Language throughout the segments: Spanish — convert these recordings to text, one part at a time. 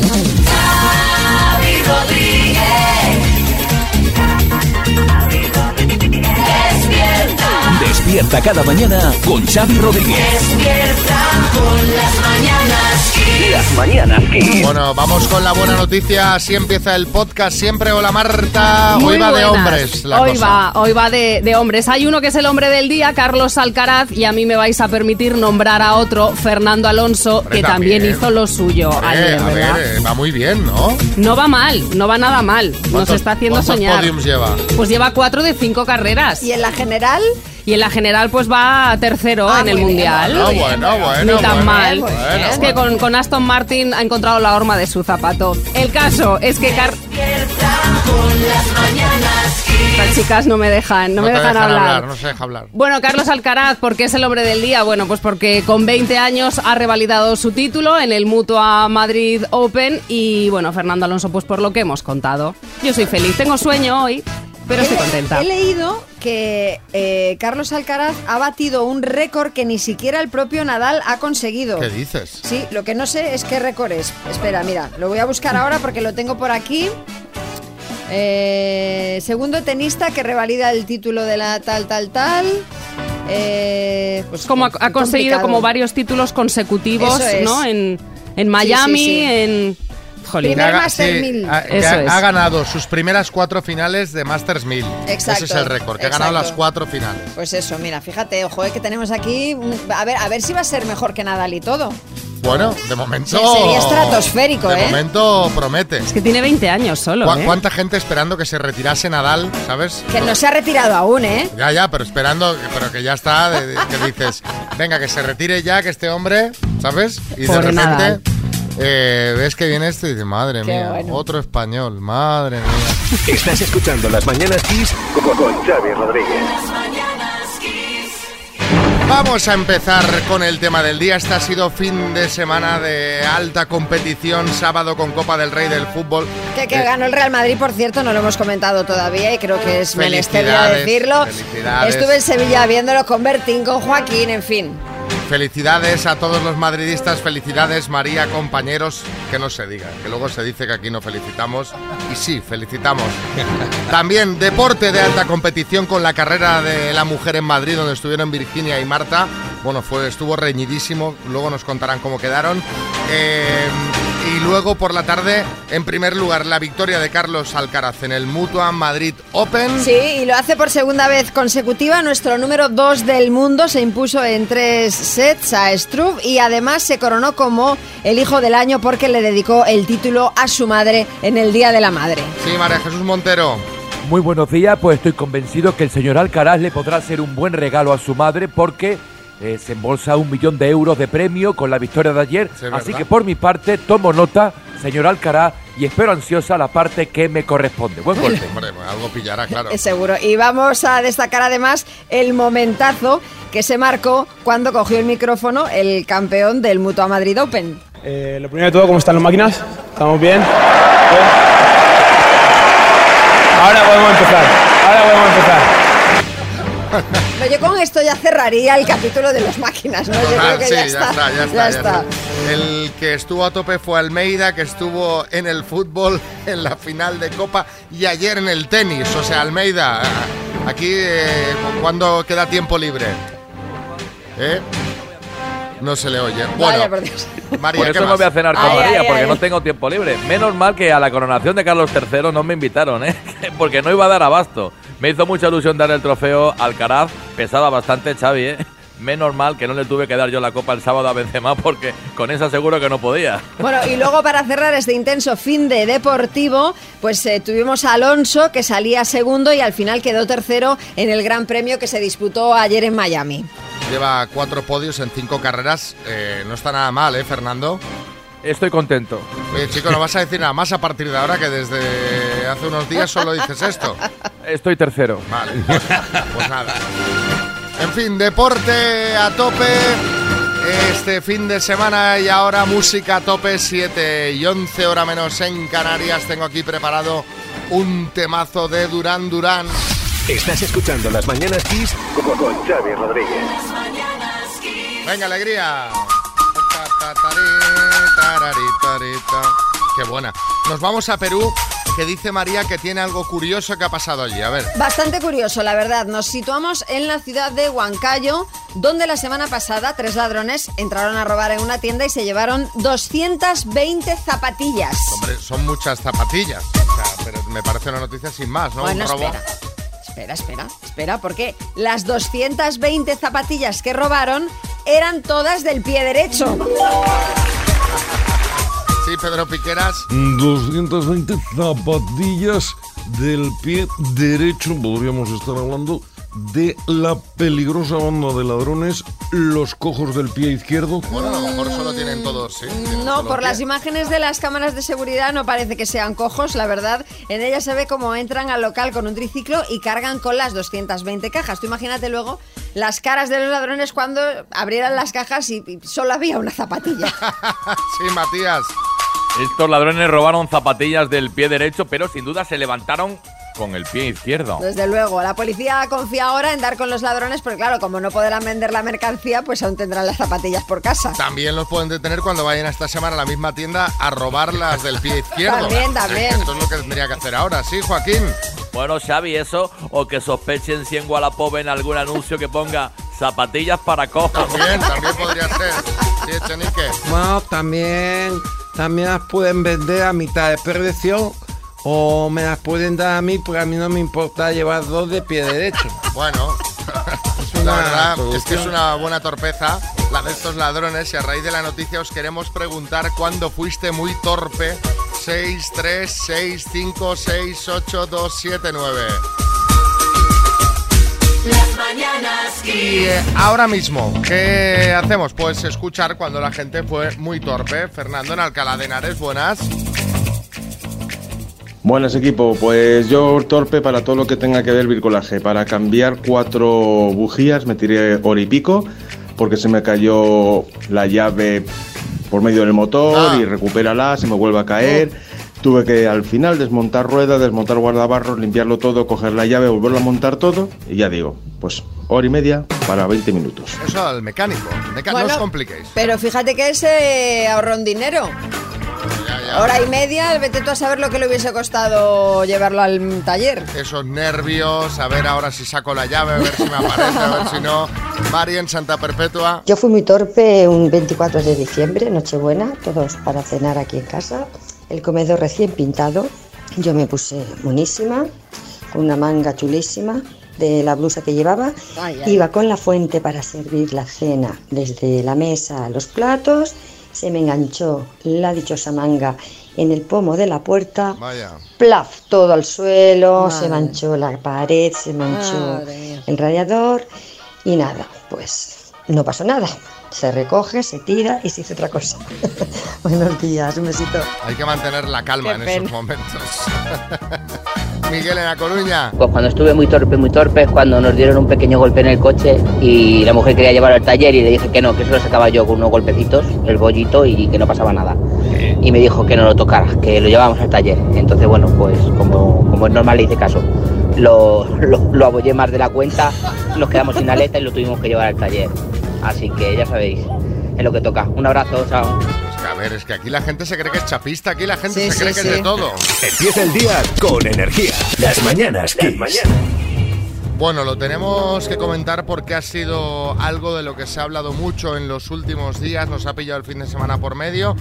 Xavi Rodríguez. Despierta. Despierta cada mañana con Xavi Rodríguez. Despierta con las mañanas. Las mañanas Kiss. Bueno, vamos con la buena noticia. Así empieza el podcast siempre. Hola Marta. Muy Hoy va de hombres la hoy cosa. va, hoy va de, de hombres. Hay uno que es el hombre del día, Carlos Alcaraz, y a mí me vais a permitir nombrar a otro, Fernando Alonso, Hombre, que también, también. hizo lo suyo Hombre, ayer, a ver, eh, va muy bien, ¿no? No va mal, no va nada mal. Nos ¿Cuántos- está haciendo cuántos soñar. podiums lleva? Pues lleva cuatro de cinco carreras. ¿Y en la general? Y en la general, pues va tercero Ah, en el muy bien, mundial. Bueno, bueno, bueno. Ni tan bueno, mal. bueno, es que con, con Aston Martin ha encontrado la horma de su zapato. El caso es que Car- las chicas no me dejan, no, me te dejan, hablar. No se deja hablar. Bueno, Carlos Alcaraz, ¿por qué es el hombre del día? Bueno, pues porque con 20 años ha revalidado su título en el Mutua Madrid Open y bueno, Fernando Alonso, pues por lo que hemos contado. Yo soy feliz, tengo sueño hoy, pero estoy He- contenta. He leído que eh, Carlos Alcaraz ha batido un récord que ni siquiera el propio Nadal ha conseguido. ¿Qué dices? Sí, lo que no sé es qué récord es. Espera, mira, lo voy a buscar ahora porque lo tengo por aquí. Eh, segundo tenista que revalida el título de la tal, tal, tal. Eh, pues Como ha, ha conseguido como varios títulos consecutivos, es. ¿no? En, en Miami, sí. en... Jolín. Primer Que haga- Master sí, 1000. ha, Eso ha- es. ha ganado sus primeras cuatro finales de Masters 1000. Exacto, Ese es el récord, que ha ganado exacto. las cuatro finales. Pues eso, mira, fíjate, ojo, eh, que tenemos aquí. A ver, a ver si va a ser mejor que Nadal y todo. Bueno, de momento. Sí, sería estratosférico, de ¿eh? momento promete. Es que tiene 20 años solo, ¿Cu- ¿eh? ¿Cuánta gente esperando que se retirase Nadal, sabes? Que no se ha retirado aún, ¿eh? Ya, ya, pero esperando, pero que ya está, de- de- que dices, venga, que se retire ya, que este hombre, ¿sabes? Y de Pobre repente Nadal. Eh, ves que viene este y dices, madre Qué mía, bueno. otro español, madre mía. Estás escuchando las mañanas Kiss con, con Xavi Rodríguez. Las mañanas Kiss. Vamos a empezar con el tema del día. Este ha sido fin de semana de alta competición, sábado con Copa del Rey del fútbol. Que, que Eh, ganó el Real Madrid, por cierto, no lo hemos comentado todavía y creo que es menester decirlo. felicidades. Estuve en Sevilla viéndolo con Bertín, con Joaquín, en fin. Felicidades a todos los madridistas, felicidades María, compañeros, que no se diga, que luego se dice que aquí no felicitamos y sí, felicitamos. También deporte de alta competición con la carrera de la mujer en Madrid, donde estuvieron Virginia y Marta. Bueno, fue, estuvo reñidísimo, luego nos contarán cómo quedaron. Eh, y luego por la tarde, en primer lugar, la victoria de Carlos Alcaraz en el Mutua Madrid Open. Sí, y lo hace por segunda vez consecutiva. Nuestro número 2 del mundo se impuso en tres sets a Struve y además se coronó como el hijo del año porque le dedicó el título a su madre en el Día de la Madre. Sí, María Jesús Montero. Muy buenos días, pues estoy convencido que el señor Alcaraz le podrá hacer un buen regalo a su madre porque eh, se embolsa un millón de euros de premio con la victoria de ayer. Sí, Así que por mi parte tomo nota, señor Alcaraz, y espero ansiosa la parte que me corresponde. Buen golpe. Hombre, pues algo pillará, claro. Es seguro. Y vamos a destacar además el momentazo que se marcó cuando cogió el micrófono el campeón del Mutua Madrid Open. Eh, lo primero de todo, ¿cómo están las máquinas? ¿Estamos bien? Bien. Ahora podemos empezar. No, yo con esto ya cerraría el capítulo de las máquinas, ¿no? Yo Total, creo que sí, ya, está, ya está, ya está. El que estuvo a tope fue Almeida, que estuvo en el fútbol en la final de Copa y ayer en el tenis. O sea, Almeida, aquí, eh, ¿cuándo queda tiempo libre? ¿Eh? No se le oye. Bueno, Vaya. María, Por ¿qué eso no voy a cenar con Ay, María, ay, porque ay. no tengo tiempo libre. Menos mal que a la coronación de Carlos III no me invitaron, ¿eh? porque no iba a dar abasto. Me hizo mucha ilusión dar el trofeo al Alcaraz, pesaba bastante Xavi, ¿eh? Menos mal que no le tuve que dar yo la copa el sábado a Benzema porque con esa seguro que no podía. Bueno, y luego para cerrar este intenso fin de deportivo, pues eh, tuvimos a Alonso que salía segundo y al final quedó tercero en el Gran Premio que se disputó ayer en Miami. Lleva cuatro podios en cinco carreras. Eh, no está nada mal, ¿eh, Fernando? Estoy contento. Oye, chico, no vas a decir nada más a partir de ahora que desde hace unos días solo dices esto. Estoy tercero. Vale, pues nada. En fin, deporte a tope. Este fin de semana y ahora música a tope, 7 y 11 hora menos en Canarias. Tengo aquí preparado un temazo de Durán Durán. Estás escuchando las mañanas Kiss con, con Xavi Rodríguez. Venga, alegría. Qué buena. Nos vamos a Perú, que dice María que tiene algo curioso que ha pasado allí. A ver. Bastante curioso, la verdad. Nos situamos en la ciudad de Huancayo, donde la semana pasada tres ladrones entraron a robar en una tienda y se llevaron 220 zapatillas. Hombre, son muchas zapatillas. O sea, pero me parece una noticia sin más, ¿no? Bueno, Un robo. espera. Espera, espera, espera, porque las 220 zapatillas que robaron eran todas del pie derecho. Sí, Pedro Piqueras. 220 zapatillas del pie derecho. Podríamos estar hablando de la peligrosa banda de ladrones, los cojos del pie izquierdo. Bueno, a lo mejor solo tienen todos, sí. tienen No, por las imágenes de las cámaras de seguridad no parece que sean cojos, la verdad. En ellas se ve cómo entran al local con un triciclo y cargan con las 220 cajas. Tú imagínate luego las caras de los ladrones cuando abrieran las cajas y, y solo había una zapatilla. sí, Matías. Estos ladrones robaron zapatillas del pie derecho, pero sin duda se levantaron con el pie izquierdo. Desde luego, la policía confía ahora en dar con los ladrones porque claro, como no podrán vender la mercancía, pues aún tendrán las zapatillas por casa. También los pueden detener cuando vayan esta semana a la misma tienda a robar las del pie izquierdo. También, también. Esto es lo que tendría que hacer ahora, sí, Joaquín. Bueno, Xavi, eso, o que sospechen si en Wallapop en algún anuncio que ponga zapatillas para cojos. También, también podría ser. Sí, Echenique. Bueno, también, también las pueden vender a mitad de precio o me las pueden dar a mí porque a mí no me importa llevar dos de pie derecho. Bueno, la una verdad es que es una buena torpeza la de estos ladrones y a raíz de la noticia os queremos preguntar cuándo fuiste muy torpe. 6, 3, 6, 5, 6, 8, 2, 7, 9. Las mañanas Y eh, ahora mismo, ¿qué hacemos? Pues escuchar cuando la gente fue muy torpe. Fernando en Alcalá de Henares, buenas. Buenas equipo, pues yo torpe para todo lo que tenga que ver bricolaje. Para cambiar cuatro bujías me tiré hora y pico porque se me cayó la llave por medio del motor Ah. y recupérala, se me vuelve a caer. Tuve que al final desmontar ruedas, desmontar guardabarros, limpiarlo todo, coger la llave, volverlo a montar todo y ya digo, pues hora y media para 20 minutos. Eso al mecánico. Meca- no os compliquéis. Pero fíjate que ese ahorró un dinero. Ya, ya. Hora y media, vete tú a saber lo que le hubiese costado llevarlo al taller. Esos nervios, a ver ahora si saco la llave, a ver si me aparece, a ver si no. Mari en Santa Perpetua. Yo fui muy torpe un 24 de diciembre, Nochebuena, todos para cenar aquí en casa. El comedor recién pintado. Yo me puse monísima, con una manga chulísima de la blusa que llevaba. Ay, ay. Iba con la fuente para servir la cena desde la mesa a los platos. Se me enganchó la dichosa manga en el pomo de la puerta. Vaya. Plaf, todo al suelo, Madre. se manchó la pared, se manchó Madre el radiador y nada, pues no pasó nada. Se recoge, se tira y se hizo otra cosa. Buenos días, un besito. Hay que mantener la calma Qué en pena. esos momentos. Miguel en La Coruña. Pues cuando estuve muy torpe, muy torpe, es cuando nos dieron un pequeño golpe en el coche y la mujer quería llevarlo al taller y le dije que no, que eso lo sacaba yo con unos golpecitos, el bollito y que no pasaba nada. Y me dijo que no lo tocara, que lo llevábamos al taller. Entonces, bueno, pues como, como es normal le hice caso. Lo, lo, lo abollé más de la cuenta, nos quedamos sin aleta y lo tuvimos que llevar al taller. Así que ya sabéis, es lo que toca. Un abrazo, chao. Es que, a ver, es que aquí la gente se cree que es chapista, aquí la gente Sí, se cree sí, que es de todo. Empieza el día con energía. Las mañanas Kiss. Bueno, lo tenemos que comentar porque ha sido algo de lo que se ha hablado mucho en los últimos días, nos ha pillado el fin de semana por medio.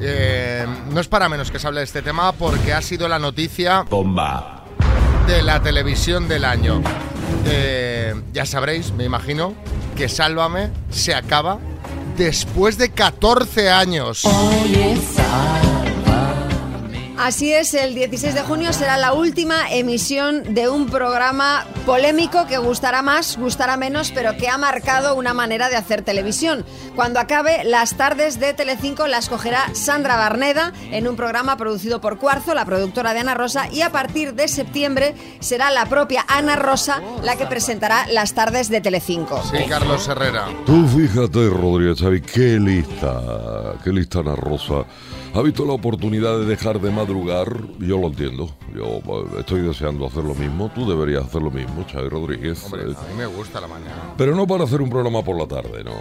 Eh, no es para menos que se hable de este tema porque ha sido la noticia Bomba. de la televisión del año. Eh, ya sabréis, me imagino, que Sálvame se acaba después de 14 años. Así es, el 16 de junio será la última emisión de un programa polémico que gustará más, gustará menos, pero que ha marcado una manera de hacer televisión. Cuando acabe, las tardes de Telecinco las cogerá Sandra Barneda en un programa producido por Cuarzo, la productora de Ana Rosa, y a partir de septiembre será la propia Ana Rosa la que presentará las tardes de Telecinco. Sí, Carlos Herrera. Tú fíjate, Rodríguez, Xavi, qué lista, qué lista Ana Rosa. Ha visto la oportunidad de dejar de madrugar, yo lo entiendo. Yo eh, estoy deseando hacer lo mismo. Tú deberías hacer lo mismo, Xavi Rodríguez. Hombre, Eh, a mí me gusta la mañana. Pero no para hacer un programa por la tarde, no.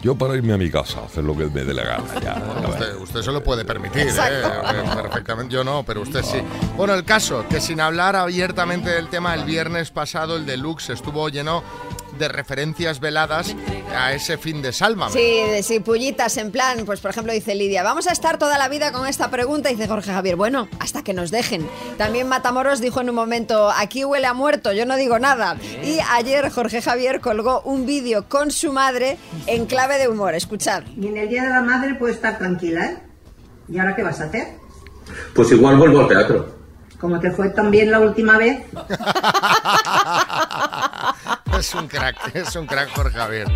Yo para irme a mi casa, hacer lo que me dé la gana, ya. Usted, usted se lo puede permitir. Exacto. Eh, Perfectamente. Yo no, pero usted sí. Bueno, el caso, que sin hablar abiertamente del tema, el viernes pasado el deluxe estuvo lleno de referencias veladas a ese fin de Sálvame. Sí, de- sí, pullitas en plan, pues por ejemplo dice Lidia, vamos a estar toda la vida con esta pregunta, y dice Jorge Javier, bueno, hasta que nos dejen. También Matamoros dijo en un momento, aquí huele a muerto, yo no digo nada. Y ayer Jorge Javier colgó un vídeo con su madre en clave de humor, escuchad. Y en el Día de la Madre puedes estar tranquila, ¿eh? ¿Y ahora qué vas a hacer? Pues igual vuelvo al teatro. Como te fue tan bien la última vez, es un crack, es un crack Jorge Javier.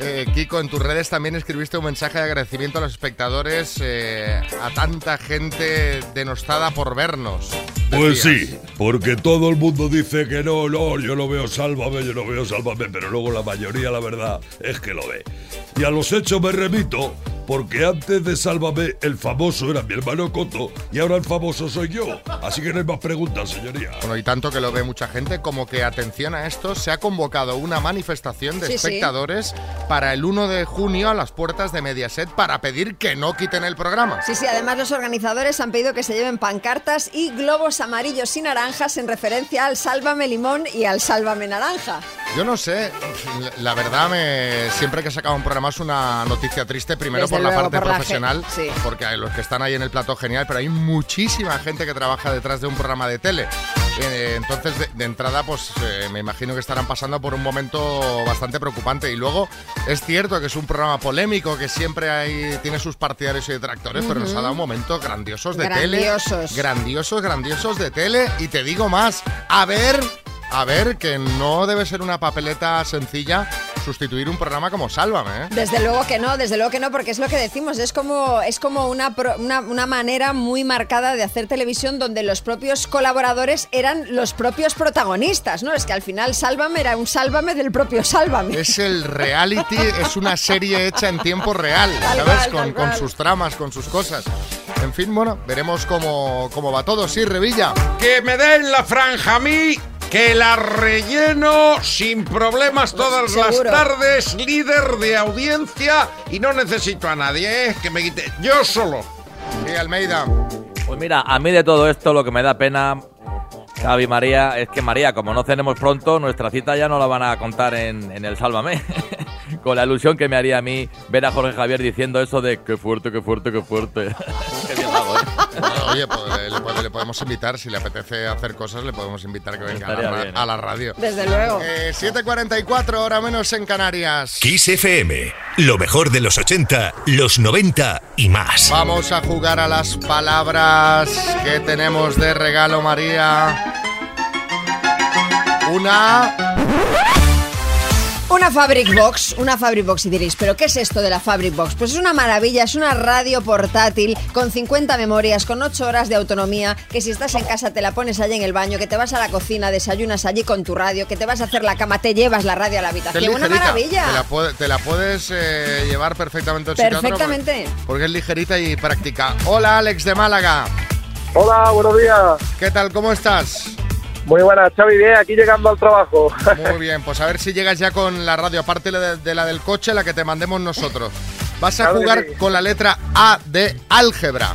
Eh, Kiko, en tus redes también escribiste un mensaje de agradecimiento a los espectadores, eh, a tanta gente denostada por vernos. Pues Decías. sí, porque todo el mundo dice que no, no, yo no veo Sálvame, yo no veo Sálvame, pero luego la mayoría, la verdad, es que lo ve. Y a los hechos me remito, porque antes de Sálvame el famoso era mi hermano Coto y ahora el famoso soy yo. Así que no hay más preguntas, señoría. Bueno, y tanto que lo ve mucha gente, como que atención a esto, se ha convocado una manifestación de Sí, sí. espectadores para el 1 de junio a las puertas de Mediaset para pedir que no quiten el programa. Sí, sí, además los organizadores han pedido que se lleven pancartas y globos amarillos y naranjas en referencia al Sálvame Limón y al Sálvame Naranja. Yo no sé, la verdad, me, siempre que sacaba un programa es una noticia triste, primero Desde por la parte por profesional, sí. porque hay los que están ahí en el plato genial, pero hay muchísima gente que trabaja detrás de un programa de tele. Eh, entonces, de, de entrada, pues eh, me imagino que estarán pasando por un momento bastante preocupante. Y luego, es cierto que es un programa polémico, que siempre hay, tiene sus partidarios y detractores, pero nos ha dado momentos grandiosos de Grandiosos. tele. Grandiosos, grandiosos de tele. Y te digo más, a ver, a ver, que no debe ser una papeleta sencilla sustituir un programa como Sálvame, ¿eh? Desde luego que no, desde luego que no, porque es lo que decimos, es como, es como una, pro- una, una manera muy marcada de hacer televisión donde los propios colaboradores eran los propios protagonistas, ¿no? Es que al final Sálvame era un Sálvame del propio Sálvame. Es el reality, es una serie hecha en tiempo real, Tal ¿sabes? cual, con, tal con sus tramas, con sus cosas. En fin, bueno, veremos cómo, cómo va todo. Sí, Revilla. Que me den la franja a mí, que la relleno sin problemas todas las tardes, líder de audiencia y no necesito a nadie, ¿eh? que me quite yo solo. Sí, Almeida. Pues mira, a mí de todo esto lo que me da pena, Javi María, es que María, como no cenemos pronto, nuestra cita ya no la van a contar en, en el Sálvame. Con la ilusión que me haría a mí ver a Jorge Javier diciendo eso de qué fuerte, qué fuerte, qué fuerte. Bueno, oye, pues, le, le- le podemos invitar, si le apetece hacer cosas, le podemos invitar que venga a la, bien, ¿eh? a la radio. Desde luego. Eh, 7.44, hora menos en Canarias. Kiss FM. Lo mejor de los 80, los 90 y más. Vamos a jugar a las palabras que tenemos de regalo, María. Una... Una Fabric Box, una Fabric Box y diréis, ¿pero qué es esto de la Fabric Box? Pues es una maravilla, es una radio portátil con 50 memorias, con 8 horas de autonomía, que si estás en casa te la pones allí en el baño, que te vas a la cocina, desayunas allí con tu radio, que te vas a hacer la cama, te llevas la radio a la habitación. es Una maravilla. Te la, puede- te la puedes eh, llevar perfectamente Perfectamente. Porque, porque es ligerita y práctica. Hola, Alex de Málaga. Hola, buenos días. ¿Qué tal? ¿Cómo estás? Muy buenas, Xavi, bien, aquí llegando al trabajo. Muy bien, pues a ver si llegas ya con la radio, aparte de, la del coche, la que te mandemos nosotros. Vas a Claro jugar sí. con la letra A de álgebra.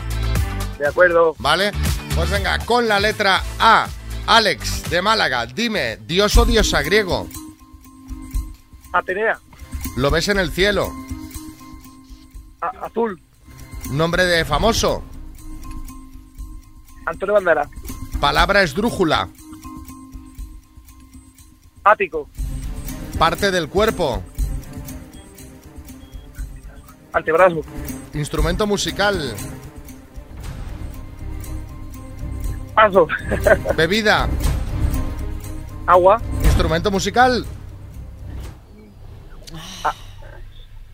De acuerdo. ¿Vale? Pues venga, con la letra A. Alex, de Málaga, dime, ¿dios o diosa griego? Atenea, ¿Lo ves en el cielo? a- azul, ¿Nombre de famoso? Antonio Bandera, Palabra esdrújula. Ático, Parte del cuerpo. antebrazo, Instrumento musical. paso, Bebida. agua, Instrumento musical.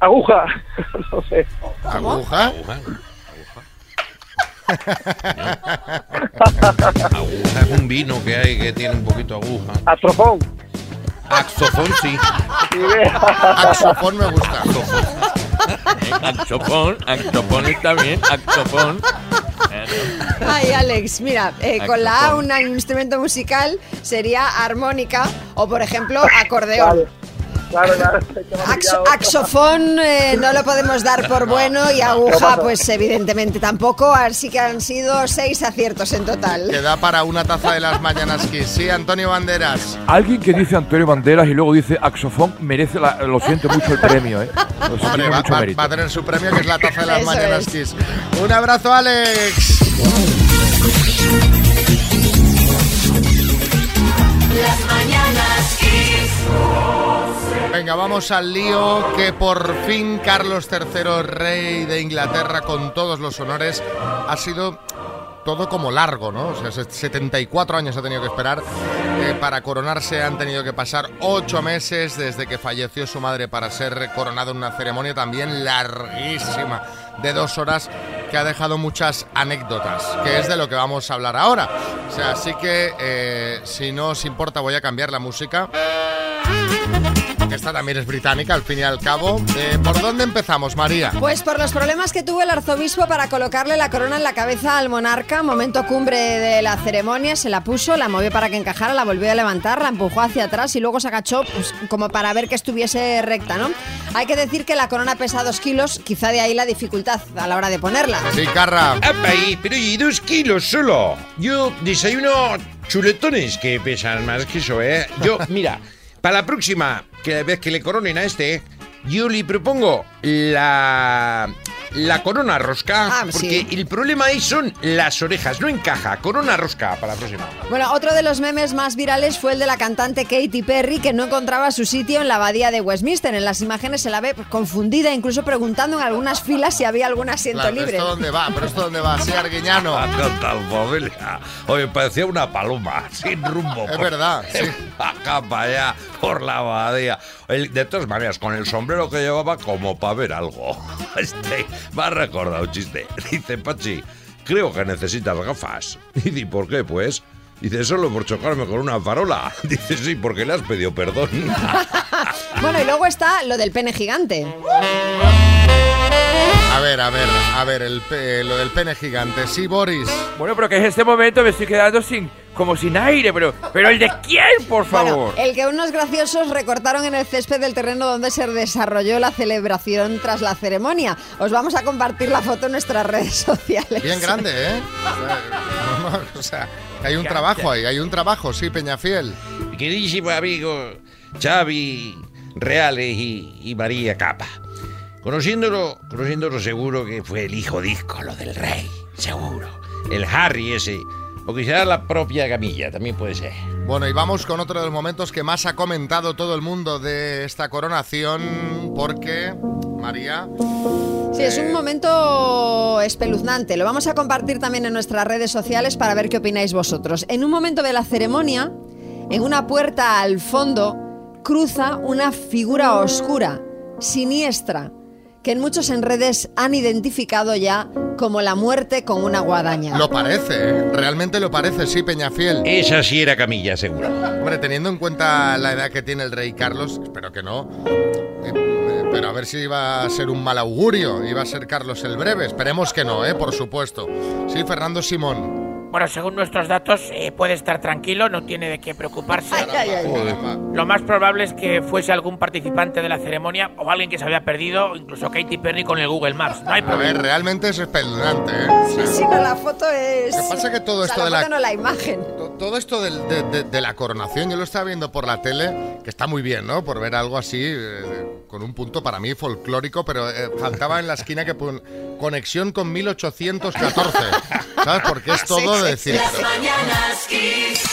aguja, no sé. Aguja. Aguja es un vino que hay que tiene un poquito de aguja. Astrofón. Axofón sí. Axofón me gusta. Axofón, axofón está bien, axofón. Ay, Alex, mira, eh, con la A un instrumento musical sería armónica o, por ejemplo, acordeón. Claro, claro. Ax- axofón eh, no lo podemos dar por bueno y aguja, pues evidentemente tampoco. Así que han sido seis aciertos en total. Queda para una taza de las mañanas Kiss. Sí, Antonio Banderas. Alguien que dice Antonio Banderas y luego dice Axofón merece, la- lo siento mucho, el premio, ¿eh? Hombre, va, mucho va- mérito. va a tener su premio, que es la taza de las Eso mañanas es. Kiss. Un abrazo, Alex. Las mañanas Kiss. Venga, vamos al lío que por fin Carlos III, rey de Inglaterra, con todos los honores, ha sido todo como largo, ¿no? O sea, se- 74 años ha tenido que esperar eh, para coronarse. Han tenido que pasar 8 meses desde que falleció su madre para ser coronado en una ceremonia también larguísima de dos horas que ha dejado muchas anécdotas, que es de lo que vamos a hablar ahora. O sea, así que eh, si no os importa voy a cambiar la música. Que esta también es británica, al fin y al cabo. Eh, ¿Por dónde empezamos, María? Pues por los problemas que tuvo el arzobispo para colocarle la corona en la cabeza al monarca, momento cumbre de la ceremonia, se la puso, la movió para que encajara, la volvió a levantar, la empujó hacia atrás y luego se agachó pues, como para ver que estuviese recta, ¿no? Hay que decir que la corona pesa dos kilos, quizá de ahí la dificultad a la hora de ponerla. Sí, Carra. Pero y dos kilos solo. Yo desayuno chuletones que pesan más que eso, ¿eh? Yo, mira, para la próxima que vez que le coronen a este, yo le propongo la... La corona rosca, Ah, porque sí. el problema ahí son las orejas, no encaja. Corona rosca para la próxima. Bueno, otro de los memes más virales fue el de la cantante Katy Perry, que no encontraba su sitio en la abadía de Westminster. En las imágenes se la ve confundida, incluso preguntando en algunas filas si había algún asiento Claro, libre. ¿Esto dónde va? ¿Pero esto dónde va? Sí, Arguiñano. ¿Qué tal, familia? Oye, parecía una paloma, sin rumbo. Es por- verdad, sí. Acá para allá, por la abadía. De todas maneras, con el sombrero que llevaba, como para ver algo. Este, me ha recordado un chiste. Dice, Pachi, creo que necesitas gafas. Y di, ¿por qué, pues? Dice, solo por chocarme con una farola. Dice, sí, porque le has pedido perdón. Bueno, y luego está lo del pene gigante. A ver, a ver, a ver, el pe- lo del pene gigante. Sí, Boris. Bueno, pero que en este momento me estoy quedando sin, como sin aire, pero, pero el de quién, por favor. Bueno, el que unos graciosos recortaron en el césped del terreno donde se desarrolló la celebración tras la ceremonia. Os vamos a compartir la foto en nuestras redes sociales. Bien grande, ¿eh? O sea, O sea, que hay un trabajo ahí, hay un trabajo, sí, Peñafiel. Queridísimo amigo Xavi Reales y, y María Capa. Conociéndolo, conociéndolo seguro que fue el hijo disco, lo del rey, seguro. El Harry ese. O quizás la propia Camilla, también puede ser. Bueno, y vamos con otro de los momentos que más ha comentado todo el mundo de esta coronación, porque, María, Sí, es un momento espeluznante. Lo vamos a compartir también en nuestras redes sociales para ver qué opináis vosotros. En un momento de la ceremonia, en una puerta al fondo, cruza una figura oscura, siniestra, que en muchos en redes han identificado ya como la muerte con una guadaña. lo parece, ¿eh? Realmente lo parece, sí, Peñafiel. Esa sí era Camilla, seguro. Hombre, teniendo en cuenta la edad que tiene el rey Carlos, espero que no. eh, Pero a ver si iba a ser un mal augurio, iba a ser Carlos el Breve. Esperemos que no, ¿eh? Por supuesto. Sí, Fernando Simón. Bueno, según nuestros datos, eh, puede estar tranquilo, no tiene de qué preocuparse. Lo más probable es que fuese algún participante de la ceremonia o alguien que se había perdido, incluso Katy Perry con el Google Maps. No hay A problema. ver, realmente es espeluznante, ¿eh? Sí, sí, no, la foto es... Lo que pasa es que todo O sea, esto de la foto no la imagen. To- Todo esto del- de, de- de la coronación, yo lo estaba viendo por la tele, que está muy bien, ¿no? Por ver algo así, eh, con un punto para mí folclórico, pero eh, faltaba en la esquina que pon conexión con 1814, ¿sabes? Porque es todo de decir... Las pero- mañanas Kiss.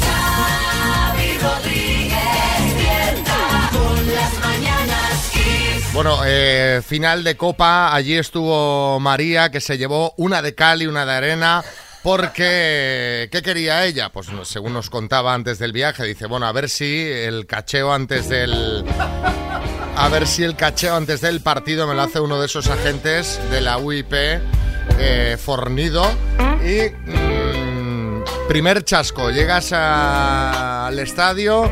Xavi Rodríguez despierta con las mañanas Kiss. Bueno, eh, final de Copa, allí estuvo María, que se llevó una de cal y una de arena. Porque, ¿qué quería ella? Pues según nos contaba antes del viaje, dice, bueno, a ver si el cacheo antes del... A ver si el cacheo antes del partido me lo hace uno de esos agentes de la UIP eh, fornido. Y... mm, primer chasco, llegas al estadio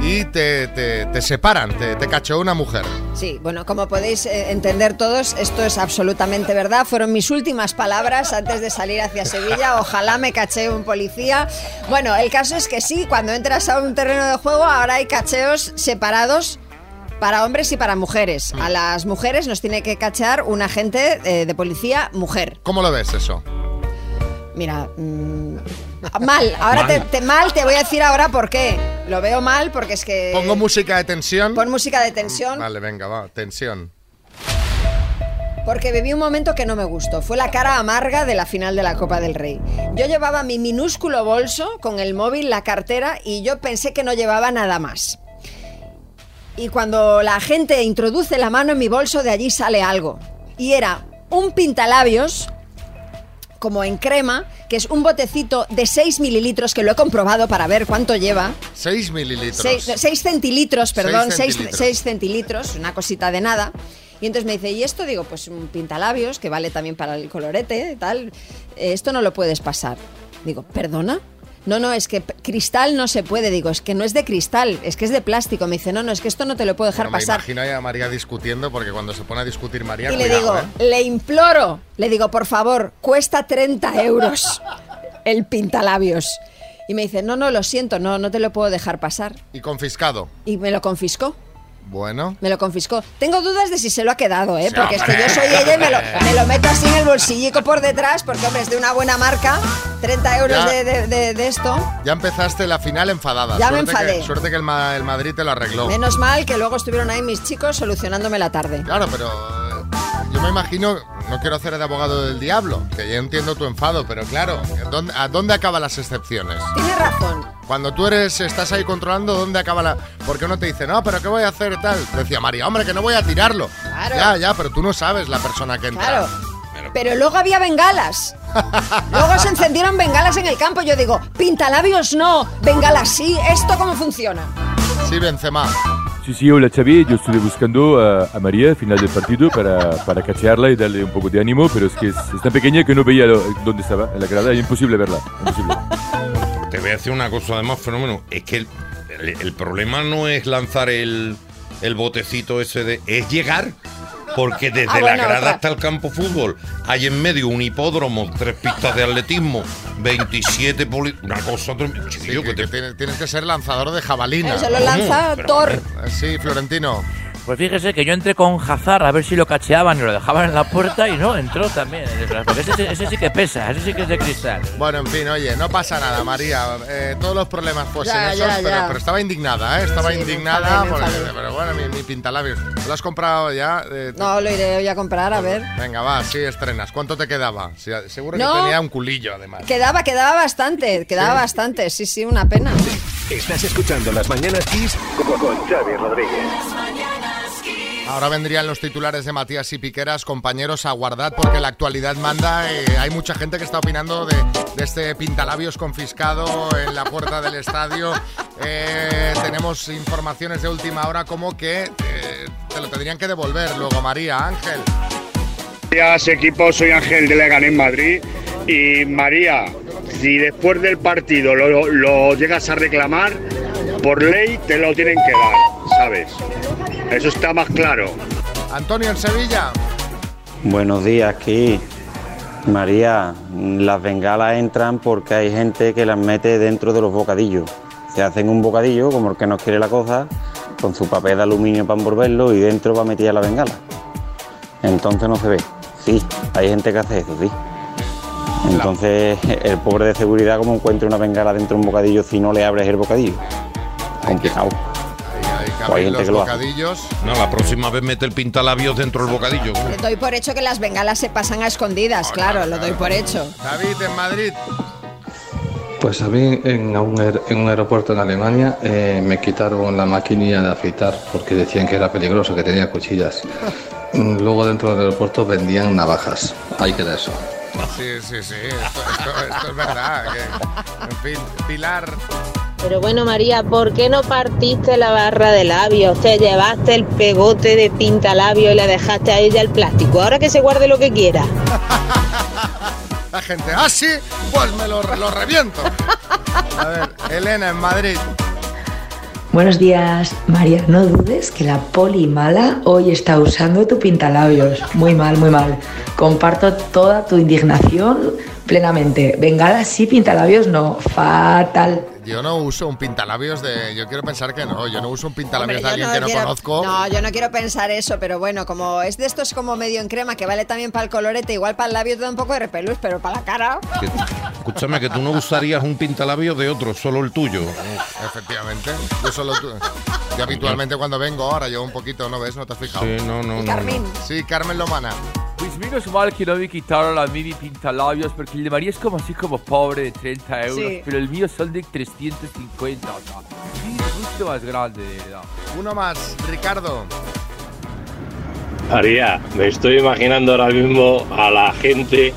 y te, te- te separan, te, te cacheó una mujer. Sí, bueno, como podéis eh, entender todos, esto es absolutamente verdad. Fueron mis últimas palabras antes de salir hacia Sevilla. Ojalá me cachee un policía. Bueno, el caso es que sí, cuando entras a un terreno de juego ahora hay cacheos separados para hombres y para mujeres. A las mujeres nos tiene que cachear un agente eh, de policía mujer. ¿Cómo lo ves eso? Mira, mm, mal. Ahora Mal. Te, te- mal te voy a decir ahora por qué. Lo veo mal porque es que... Pongo música de tensión. Pon música de tensión. Vale, venga, va, tensión. Porque viví un momento que no me gustó. Fue la cara amarga de la final de la Copa del Rey. Yo llevaba mi minúsculo bolso con el móvil, la cartera y yo pensé que no llevaba nada más. Y cuando la gente introduce la mano en mi bolso, de allí sale algo. Y era un pintalabios, como en crema, que es un botecito de 6 mililitros, que lo he comprobado para ver cuánto lleva. 6 mililitros. 6 centilitros, perdón, Seis 6 centilitros. centilitros, una cosita de nada. Y entonces me dice, ¿y esto? Digo, pues un pintalabios, que vale también para el colorete, tal. Esto no lo puedes pasar. Digo, ¿perdona? No, no, es que cristal no se puede. Digo, es que no es de cristal, es que es de plástico. Me dice, no, no, es que esto no te lo puedo dejar Bueno, me pasar. imagino a María discutiendo porque cuando se pone a discutir María, Y le digo, ¿eh? le imploro, le digo, por favor, cuesta 30 euros el pintalabios. Y me dice, no, no, lo siento, no, no te lo puedo dejar pasar. Y confiscado. Y me lo confiscó. Bueno. Me lo confiscó. Tengo dudas de si se lo ha quedado, ¿eh? Sí, Porque es que hombre. yo soy ella y me lo, me lo meto así en el bolsillico por detrás, porque, hombre, es de una buena marca. 30 euros de, de- de- de esto. Ya empezaste la final enfadada. Ya me suerte enfadé. Que, suerte que el, el Madrid te lo arregló. Menos mal que luego estuvieron ahí mis chicos solucionándome la tarde. Claro, pero yo me imagino, no quiero hacer de abogado del diablo, que ya entiendo tu enfado, pero claro, ¿dónde- ¿a dónde acaban las excepciones? Tienes razón. Cuando tú eres, estás ahí controlando, ¿dónde acaba la...? Porque uno te dice, no, pero ¿qué voy a hacer tal? Decía María, hombre, que no voy a tirarlo. Claro. Ya, ya, pero tú no sabes la persona que entra. Claro. Pero luego había bengalas. Luego se encendieron bengalas en el campo. Yo digo, pintalabios no, bengalas sí. ¿Esto cómo funciona? Sí, Benzema. Sí, sí, hola Xavi, yo estuve buscando a, María al final del partido para, para cachearla y darle un poco de ánimo, pero es que es, tan pequeña que no veía lo- dónde estaba, en la grada, es imposible verla. Te voy a decir una cosa además, fenómeno. Es que el, el- el problema no es lanzar el, el botecito ese de. es llegar. Porque desde Ah, la grada hasta el campo fútbol hay en medio un hipódromo, tres pistas de atletismo, 27 poli. Una cosa. trem- chiquillo, que te- Tienes, tienes que ser lanzador de jabalina. Eso lo lanza Thor. Eh, Sí, Florentino. Pues fíjese que yo entré con Hazard a ver si lo cacheaban y lo dejaban en la puerta y no, entró también. Porque ese, ese sí que pesa, ese sí que es de cristal. Bueno, en fin, oye, no pasa nada, María. Eh, todos los problemas fuesen Ya, esos, ya, pero, ya. pero estaba indignada, ¿eh? Estaba Sí, me indignada. enfadé, me pero bueno, mi, mi pintalabios. ¿Lo has comprado ya? Eh, No, lo iré hoy a comprar, a ver. Venga, va, sí, estrenas. ¿Cuánto te quedaba? Sí, seguro No. que tenía un culillo, además. Quedaba, quedaba bastante, quedaba bastante. Sí, sí, una pena. Estás escuchando Las Mañanas Kiss con, con Xavi Rodríguez. Ahora vendrían los titulares de Matías y Piqueras, compañeros, a guardar porque la actualidad manda. eh, hay mucha gente que está opinando de, este pintalabios confiscado en la puerta del estadio. Eh, tenemos informaciones de última hora como que eh, te lo tendrían que devolver luego, María Ángel. días equipo, soy Ángel de Leganés Madrid y María, si después del partido lo llegas a reclamar, por ley te lo tienen que dar, ¿sabes? Eso está más claro. Antonio en Sevilla. Buenos días, aquí. María, las bengalas entran porque hay gente que las mete dentro de los bocadillos. Se hacen un bocadillo, como el que nos quiere la cosa, con su papel de aluminio para envolverlo y dentro va metida la bengala. Entonces no se ve. Sí, hay gente que hace eso, sí. Entonces el pobre de seguridad como encuentra una bengala dentro de un bocadillo si no le abres el bocadillo. Complicado. Hay que O hay abrir gente los que lo hace. bocadillos. No, la próxima vez mete el pintalabios dentro del bocadillo. Le doy por hecho que las bengalas se pasan a escondidas, claro, lo doy por hecho. David en Madrid. Pues a mí en un, aer- en un aeropuerto en Alemania eh, me quitaron la maquinilla de afeitar porque decían que era peligroso, que tenía cuchillas. Mm, Luego dentro del aeropuerto vendían navajas. Ahí queda eso. Sí, sí, sí, esto, esto- esto es verdad. que- en fin, Pilar. Pero bueno, María, ¿por qué no partiste la barra de labios? Te llevaste el pegote de pinta labios y le dejaste a ella el plástico. Ahora que se guarde lo que quiera. La gente, ah, sí, pues me lo, lo reviento. A ver, Elena en Madrid. Buenos días, María. No dudes que la poli mala hoy está usando tu pintalabios. Muy mal, muy mal. Comparto toda tu indignación plenamente. Bengala sí, pintalabios no. Fatal. Yo no uso un pintalabios de. Yo quiero pensar que no. Yo no uso un pintalabios Hombre, de alguien que no quiero- conozco. No, yo no quiero pensar eso, pero bueno, como es de estos como medio en crema, que vale también para el colorete, igual para el labio te da un poco de repelús, pero para la cara... Que- escúchame, que tú no usarías un pintalabios de otro, solo el tuyo. Efectivamente. Yo solo. tu- Yo habitualmente cuando vengo ahora llevo un poquito, ¿no ves? ¿No te has fijado? Sí, no, no, no, Carmen. Sí, Carmen Lomana. Pues menos mal que no me quitaron a mí mi pintalabios, porque el de María es como así como pobre de 30 euros, Sí. pero el mío son de 350, o sea, un poquito más grande, de verdad. Uno más, Ricardo. María, me estoy imaginando ahora mismo a la gente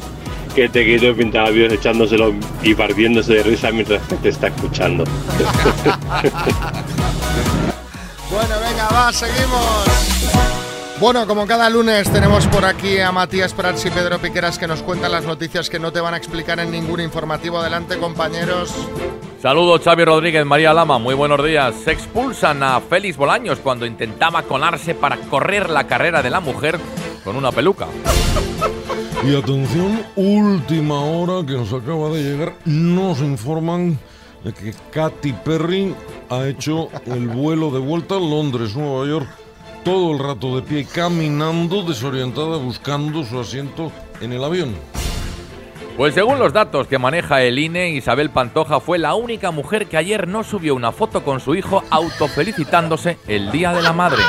que te quitó el pintalabios echándoselo y partiéndose de risa mientras te está escuchando. Bueno, venga, va, seguimos. Bueno, como cada lunes tenemos por aquí a Matías Prats y Pedro Piqueras que nos cuentan las noticias que no te van a explicar en ningún informativo. Adelante, compañeros. Saludos Xavi Rodríguez, María Lama, muy buenos días. Se expulsan a Félix Bolaños cuando intentaba colarse para correr la carrera de la mujer con una peluca. Y atención, última hora que nos acaba de llegar, nos informan de que Katy Perry ha hecho el vuelo de vuelta a Londres, Nueva York, todo el rato de pie, caminando, desorientada, buscando su asiento en el avión. Pues según los datos que maneja el INE, Isabel Pantoja fue la única mujer que ayer no subió una foto con su hijo autofelicitándose el Día de la Madre.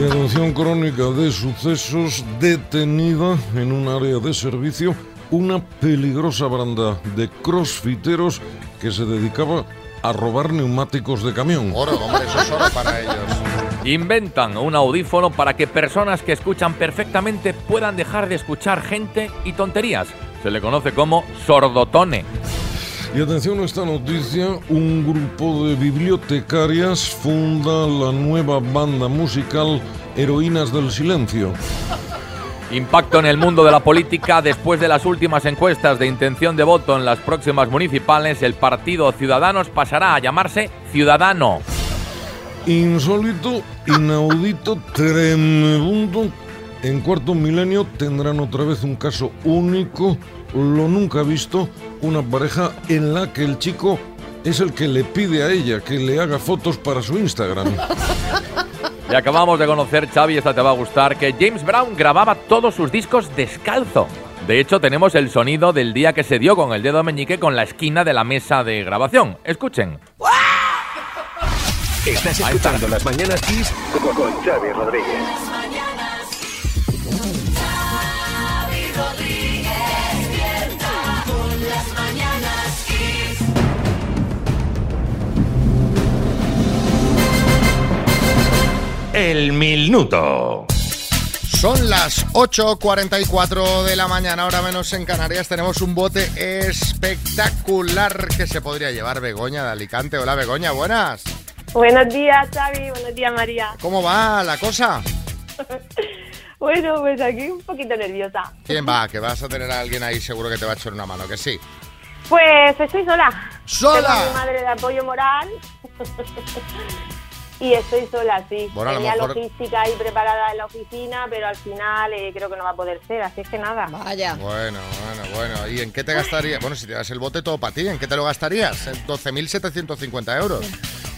Y atención crónica de sucesos, detenida en un área de servicio una peligrosa banda de crossfiteros que se dedicaba a robar neumáticos de camión. Oro, hombre, eso es oro para ellos. Inventan un audífono para que personas que escuchan perfectamente puedan dejar de escuchar gente y tonterías. Se le conoce como sordotone. Y atención a esta noticia, un grupo de bibliotecarias funda la nueva banda musical Heroínas del Silencio. Impacto en el mundo de la política después de las últimas encuestas de intención de voto en las próximas municipales, el partido Ciudadanos pasará a llamarse Ciudadano. Insólito, inaudito, tremebundo. En cuarto milenio tendrán otra vez un caso único, lo nunca visto, una pareja en la que el chico es el que le pide a ella que le haga fotos para su Instagram. Y acabamos de conocer, Xavi, esta te va a gustar, que James Brown grababa todos sus discos descalzo. De hecho, tenemos el sonido del día que se dio con el dedo meñique con la esquina de la mesa de grabación. Escuchen. Estás escuchando las mañanas Kiss con, con Xavi Rodríguez. El minuto. Son las 8.44 de la mañana, ahora menos en Canarias. Tenemos un bote espectacular que se podría llevar Begoña de Alicante. Hola Begoña, buenas. Buenos días, Xavi. Buenos días, María. ¿Cómo va la cosa? Bueno, pues aquí un poquito nerviosa. ¿Quién va? Que vas a tener a alguien ahí seguro que te va a echar una mano, que sí. Pues estoy sola. ¿Sola? Tengo a mi madre de apoyo moral. y estoy sola, sí. Bueno, a lo Tenía mejor- logística ahí preparada en la oficina, pero al final eh, creo que no va a poder ser, así es que nada. Vaya. Bueno, bueno, bueno. ¿Y en qué te gastarías? Bueno, si te das el bote todo para ti, ¿en qué te lo gastarías? En 12.750 euros.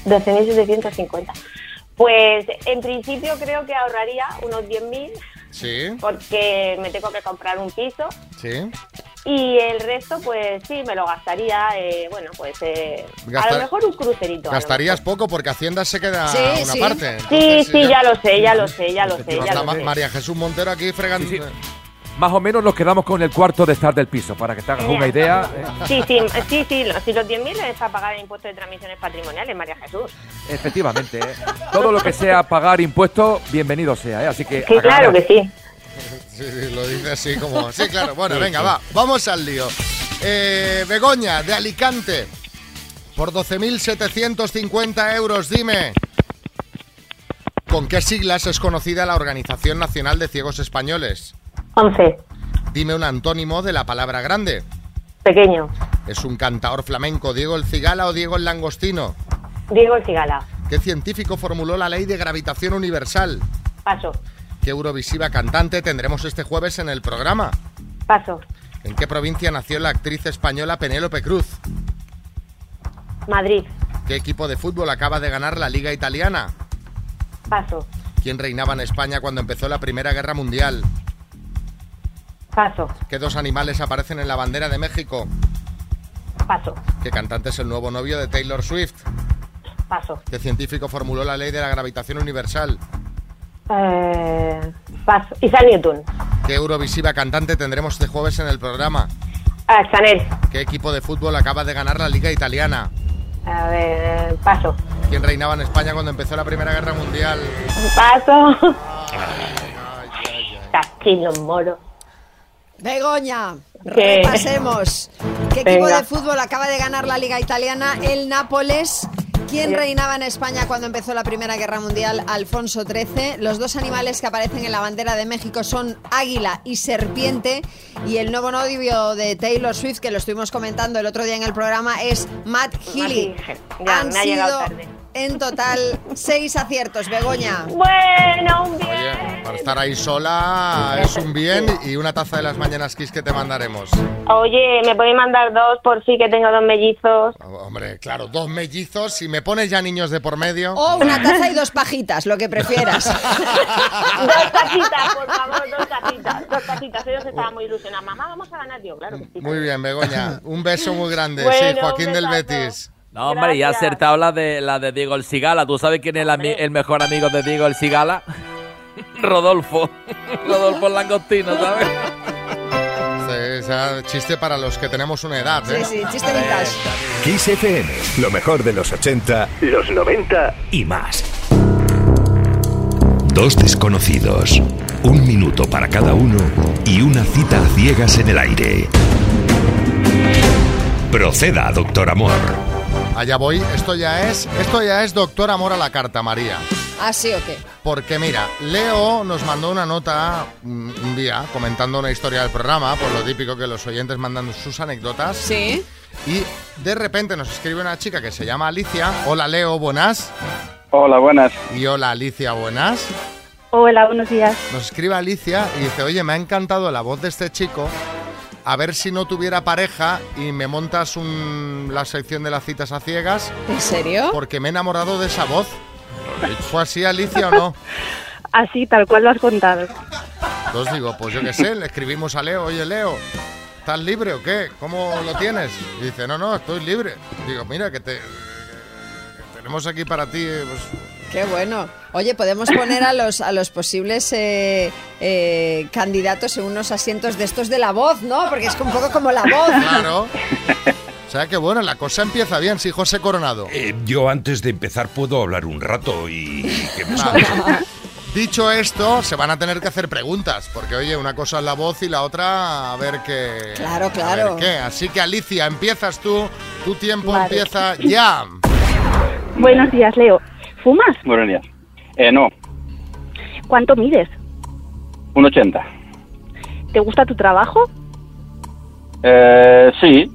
12.750. Pues en principio creo que ahorraría unos 10.000 Sí, porque me tengo que comprar un piso sí. Y el resto pues sí, me lo gastaría, eh, bueno, pues eh, a lo mejor un crucerito. a Gastarías poco porque Hacienda se queda Sí, una sí. parte. Sí, Entonces, sí, ya lo sé, ya lo sé, ya lo sé, No ya está lo Ma- sé. María Jesús Montero aquí fregando. Más o menos nos quedamos con el cuarto de estar del piso, para que te hagas una idea. ¿eh? Sí, sí, sí, sí, los, si los 10.000 es para pagar el impuesto de transmisiones patrimoniales, María Jesús. Efectivamente, ¿eh? todo lo que sea pagar impuestos, bienvenido sea, ¿eh? Así que. Sí, claro que sí. Sí, sí, lo dice así como. Sí, claro. Bueno, venga, va. Vamos al lío. Eh, Begoña, de Alicante. Por 12.750 euros, dime. ¿Con qué siglas es conocida la Organización Nacional de Ciegos Españoles? 11. Dime un antónimo de la palabra grande. Pequeño. ¿Es un cantaor flamenco Diego el Cigala o Diego el Langostino? Diego el Cigala. ¿Qué científico formuló la ley de gravitación universal? Paso. ¿Qué Eurovisiva cantante tendremos este jueves en el programa? Paso. ¿En qué provincia nació la actriz española Penélope Cruz? Madrid. ¿Qué equipo de fútbol acaba de ganar la Liga Italiana? Paso. ¿Quién reinaba en España cuando empezó la Primera Guerra Mundial? Paso. ¿Qué dos animales aparecen en la bandera de México? Paso. ¿Qué cantante es el nuevo novio de Taylor Swift? Paso. ¿Qué científico formuló la ley de la gravitación universal? Eh, paso. Isaac Newton. ¿Qué Eurovisiva cantante tendremos este jueves en el programa? Ah, Chanel. ¿Qué equipo de fútbol acaba de ganar la Liga Italiana? A ver, paso. ¿Quién reinaba en España cuando empezó la Primera Guerra Mundial? Paso. Castillo moro. Begoña, ¿Qué? repasemos. ¿Qué equipo Venga. de fútbol acaba de ganar la Liga Italiana? El Nápoles. ¿Quién reinaba en España cuando empezó la Primera Guerra Mundial? Alfonso XIII. Los dos animales que aparecen en la bandera de México son águila y serpiente. Y el nuevo novio de Taylor Swift, que lo estuvimos comentando el otro día en el programa, es Matt Healy. Ya, Han me ha llegado sido tarde. En total seis aciertos, Begoña. Bueno, un bien. Oye, para estar ahí sola es un bien y una taza de las mañanas Kiss que te mandaremos. Oye, ¿me podéis mandar dos por si que tengo dos mellizos? Hombre, claro, dos mellizos. Si me pones ya niños de por medio. O una taza y dos pajitas, lo que prefieras. dos tacitas, por favor, dos tacitas. Dos tacitas. Ellos estaban muy ilusionados. Mamá, vamos a ganar, tío. Claro que sí. Muy bien, Begoña. Un beso muy grande. Bueno, sí, Joaquín del. Betis. No, hombre, y ha Gracias. acertado la de, la de Diego el Cigala. ¿Tú sabes quién es el, ami- el mejor amigo de Diego el Cigala? Rodolfo. Rodolfo Langostino, ¿sabes? Sí, o sea, chiste para los que tenemos una edad, ¿eh? Sí, sí, chiste vintage. Kiss FM, lo mejor de los 80, los 90 y más. Dos desconocidos, un minuto para cada uno y una cita a ciegas en el aire. Proceda, doctor Amor. Allá voy. Esto ya es, esto ya es Doctor Amor a la carta, María. ¿Así o qué? Porque mira, Leo nos mandó una nota mm, un día comentando una historia del programa, por lo típico que los oyentes mandan sus anécdotas. Sí. Y de repente nos escribe una chica que se llama Alicia. Hola Leo, buenas. Hola, buenas. Y hola Alicia, buenas. Hola, buenos días. Nos escribe Alicia y dice, oye, me ha encantado la voz de este chico. A ver si no tuviera pareja y me montas un- la sección de las citas a ciegas. ¿En serio? Porque me he enamorado de esa voz. ¿Fue así Alicia o no? Así, tal cual lo has contado. Entonces digo, pues yo qué sé, le escribimos a Leo, oye Leo, ¿estás libre o qué? ¿Cómo lo tienes? Y dice, no, no, estoy libre. Digo, mira, que te que tenemos aquí para ti, eh, pues, Qué bueno. Oye, podemos poner a los, a los posibles eh, eh, candidatos en unos asientos de estos de la voz, ¿no? Porque es un poco como la voz. claro. O sea que bueno, la cosa empieza bien, sí, José Coronado. Eh, yo antes de empezar puedo hablar un rato y... que me- Dicho esto, se van a tener que hacer preguntas, porque oye, una cosa es la voz y la otra a ver qué. Claro, a claro. ver qué. Así que Alicia, empiezas tú, tu tiempo Vale. empieza ya. Buenos días, Leo. ¿Fumas? Buenos días. Eh, no, ¿Cuánto mides? un 80. ¿Te gusta tu trabajo? Eh, sí,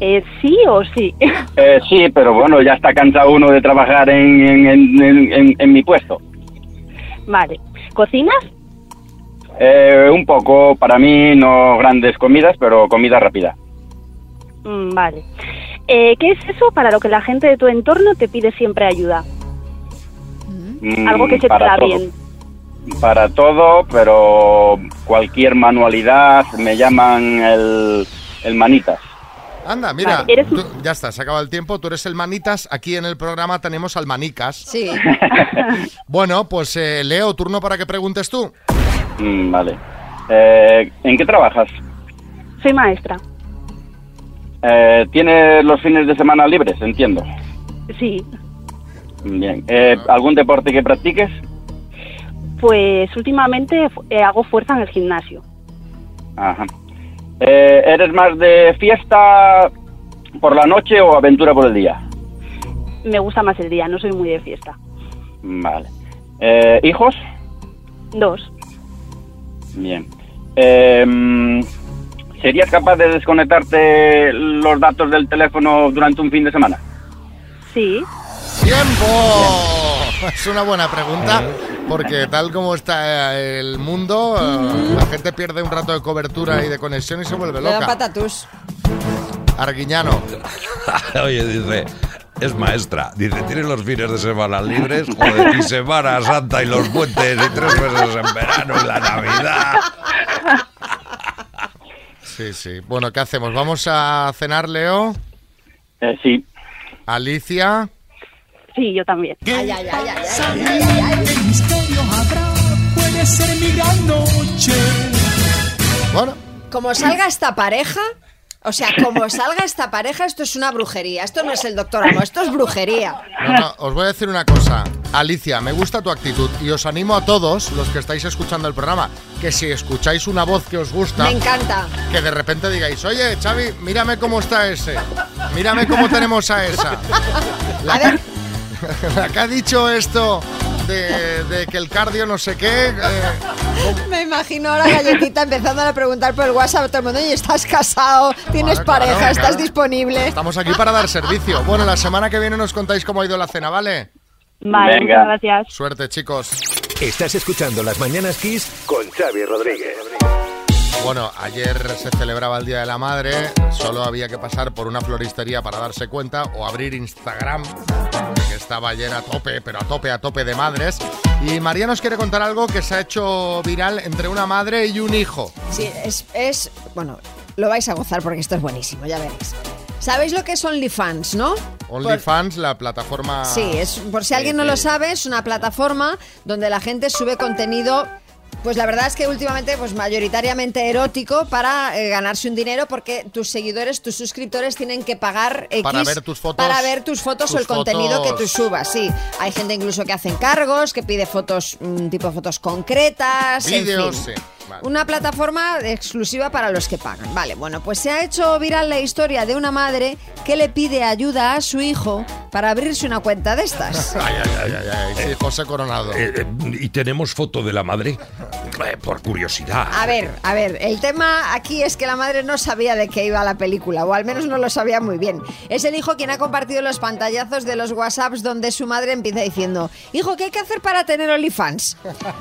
Eh, ¿Sí o sí? eh, sí, pero bueno, ya está cansado uno de trabajar en, en, en- en- mi puesto. vale. ¿Cocinas? Eh, un poco, para mí, no grandes comidas, pero comida rápida. Mm, vale. Eh, ¿Qué es eso para lo que la gente de tu entorno te pide siempre ayuda? Mm, Algo que se te para da todo. bien. Para todo, pero cualquier manualidad me llaman el, el manitas. Anda, mira, Vale, eres un- tú- ya está, se acaba el tiempo, tú eres el Manitas, aquí en el programa tenemos al Manicas. Sí. Bueno, pues eh, Leo, turno para que preguntes tú. Mm, vale. Eh, ¿En qué trabajas? Soy maestra. Eh, ¿Tienes los fines de semana libres? Entiendo. Sí. Bien. Eh, ¿Algún deporte que practiques? Pues últimamente eh, hago fuerza en el gimnasio. Ajá. Eh, ¿Eres más de fiesta por la noche o aventura por el día? Me gusta más el día, no soy muy de fiesta. Vale. Eh, ¿Hijos? Dos. Bien. Em, ¿Serías capaz de desconectarte los datos del teléfono durante un fin de semana? Sí. ¡Tiempo! Es una buena pregunta, porque tal como está el mundo, eh, la gente pierde un rato de cobertura y de conexión y se vuelve Le dan loca. patatus. Arguiñano. Oye, dice, es maestra. Dice, tiene los fines de semana libres, joder, y Semana Santa y los puentes y tres meses en verano y la Navidad. Sí, sí. Bueno, ¿qué hacemos? ¿Vamos a cenar, Leo? Eh, sí. Alicia. Sí, yo también. Ay, ay, ay, ay, ay, ay, ay, ay. ¿Qué misterio habrá? Puede ser mi gran noche. Bueno. Como salga esta pareja, o sea, como salga esta pareja, esto es una brujería. Esto no es el doctor Amo, esto es brujería. No, no, os voy a decir una cosa. Alicia, me gusta tu actitud y os animo a todos los que estáis escuchando el programa que si escucháis una voz que os gusta, Me encanta. que de repente digáis, oye, Xavi, mírame cómo está ese, mírame cómo tenemos a esa. La, que- la que ha dicho esto de, de que el cardio no sé qué, eh, Me imagino ahora galletita empezando a preguntar por el WhatsApp a todo el mundo, y estás casado, tienes Claro, pareja, claro, estás claro. disponible. estamos aquí para dar servicio. Bueno, la semana que viene nos contáis cómo ha ido la cena, ¿vale? Vale, muchas gracias. Suerte, chicos. Estás escuchando Las Mañanas Kiss con Xavi Rodríguez. Bueno, ayer se celebraba el Día de la Madre, solo había que pasar por una floristería para darse cuenta o abrir Instagram, estaba ayer a tope, pero a tope, a tope de madres. Y María nos quiere contar algo que se ha hecho viral entre una madre y un hijo. Sí, es, es. Bueno, lo vais a gozar porque esto es buenísimo, ya veréis. ¿Sabéis lo que es OnlyFans, no? OnlyFans, la plataforma... Sí, es, por si alguien no lo sabe, es una plataforma donde la gente sube contenido. Pues la verdad es que últimamente, pues mayoritariamente erótico para eh, ganarse un dinero porque tus seguidores, tus suscriptores tienen que pagar X Para ver tus fotos- para ver tus fotos o el contenido que tú subas. Sí, hay gente incluso que hace encargos, que pide fotos, mm, tipo fotos concretas, en Vídeos, fin. sí. Vale. Una plataforma exclusiva para los que pagan. Vale, bueno, pues se ha hecho viral la historia de una madre que le pide ayuda a su hijo para abrirse una cuenta de estas. Ay, ay, ay, ay, ay, sí, José Coronado. Eh, eh, y tenemos foto de la madre, Eh, por curiosidad. A ver, a ver, el tema aquí es que la madre no sabía de qué iba la película, o al menos no lo sabía muy bien. Es el hijo quien ha compartido los pantallazos de los WhatsApps donde su madre empieza diciendo, hijo, ¿qué hay que hacer para tener OnlyFans?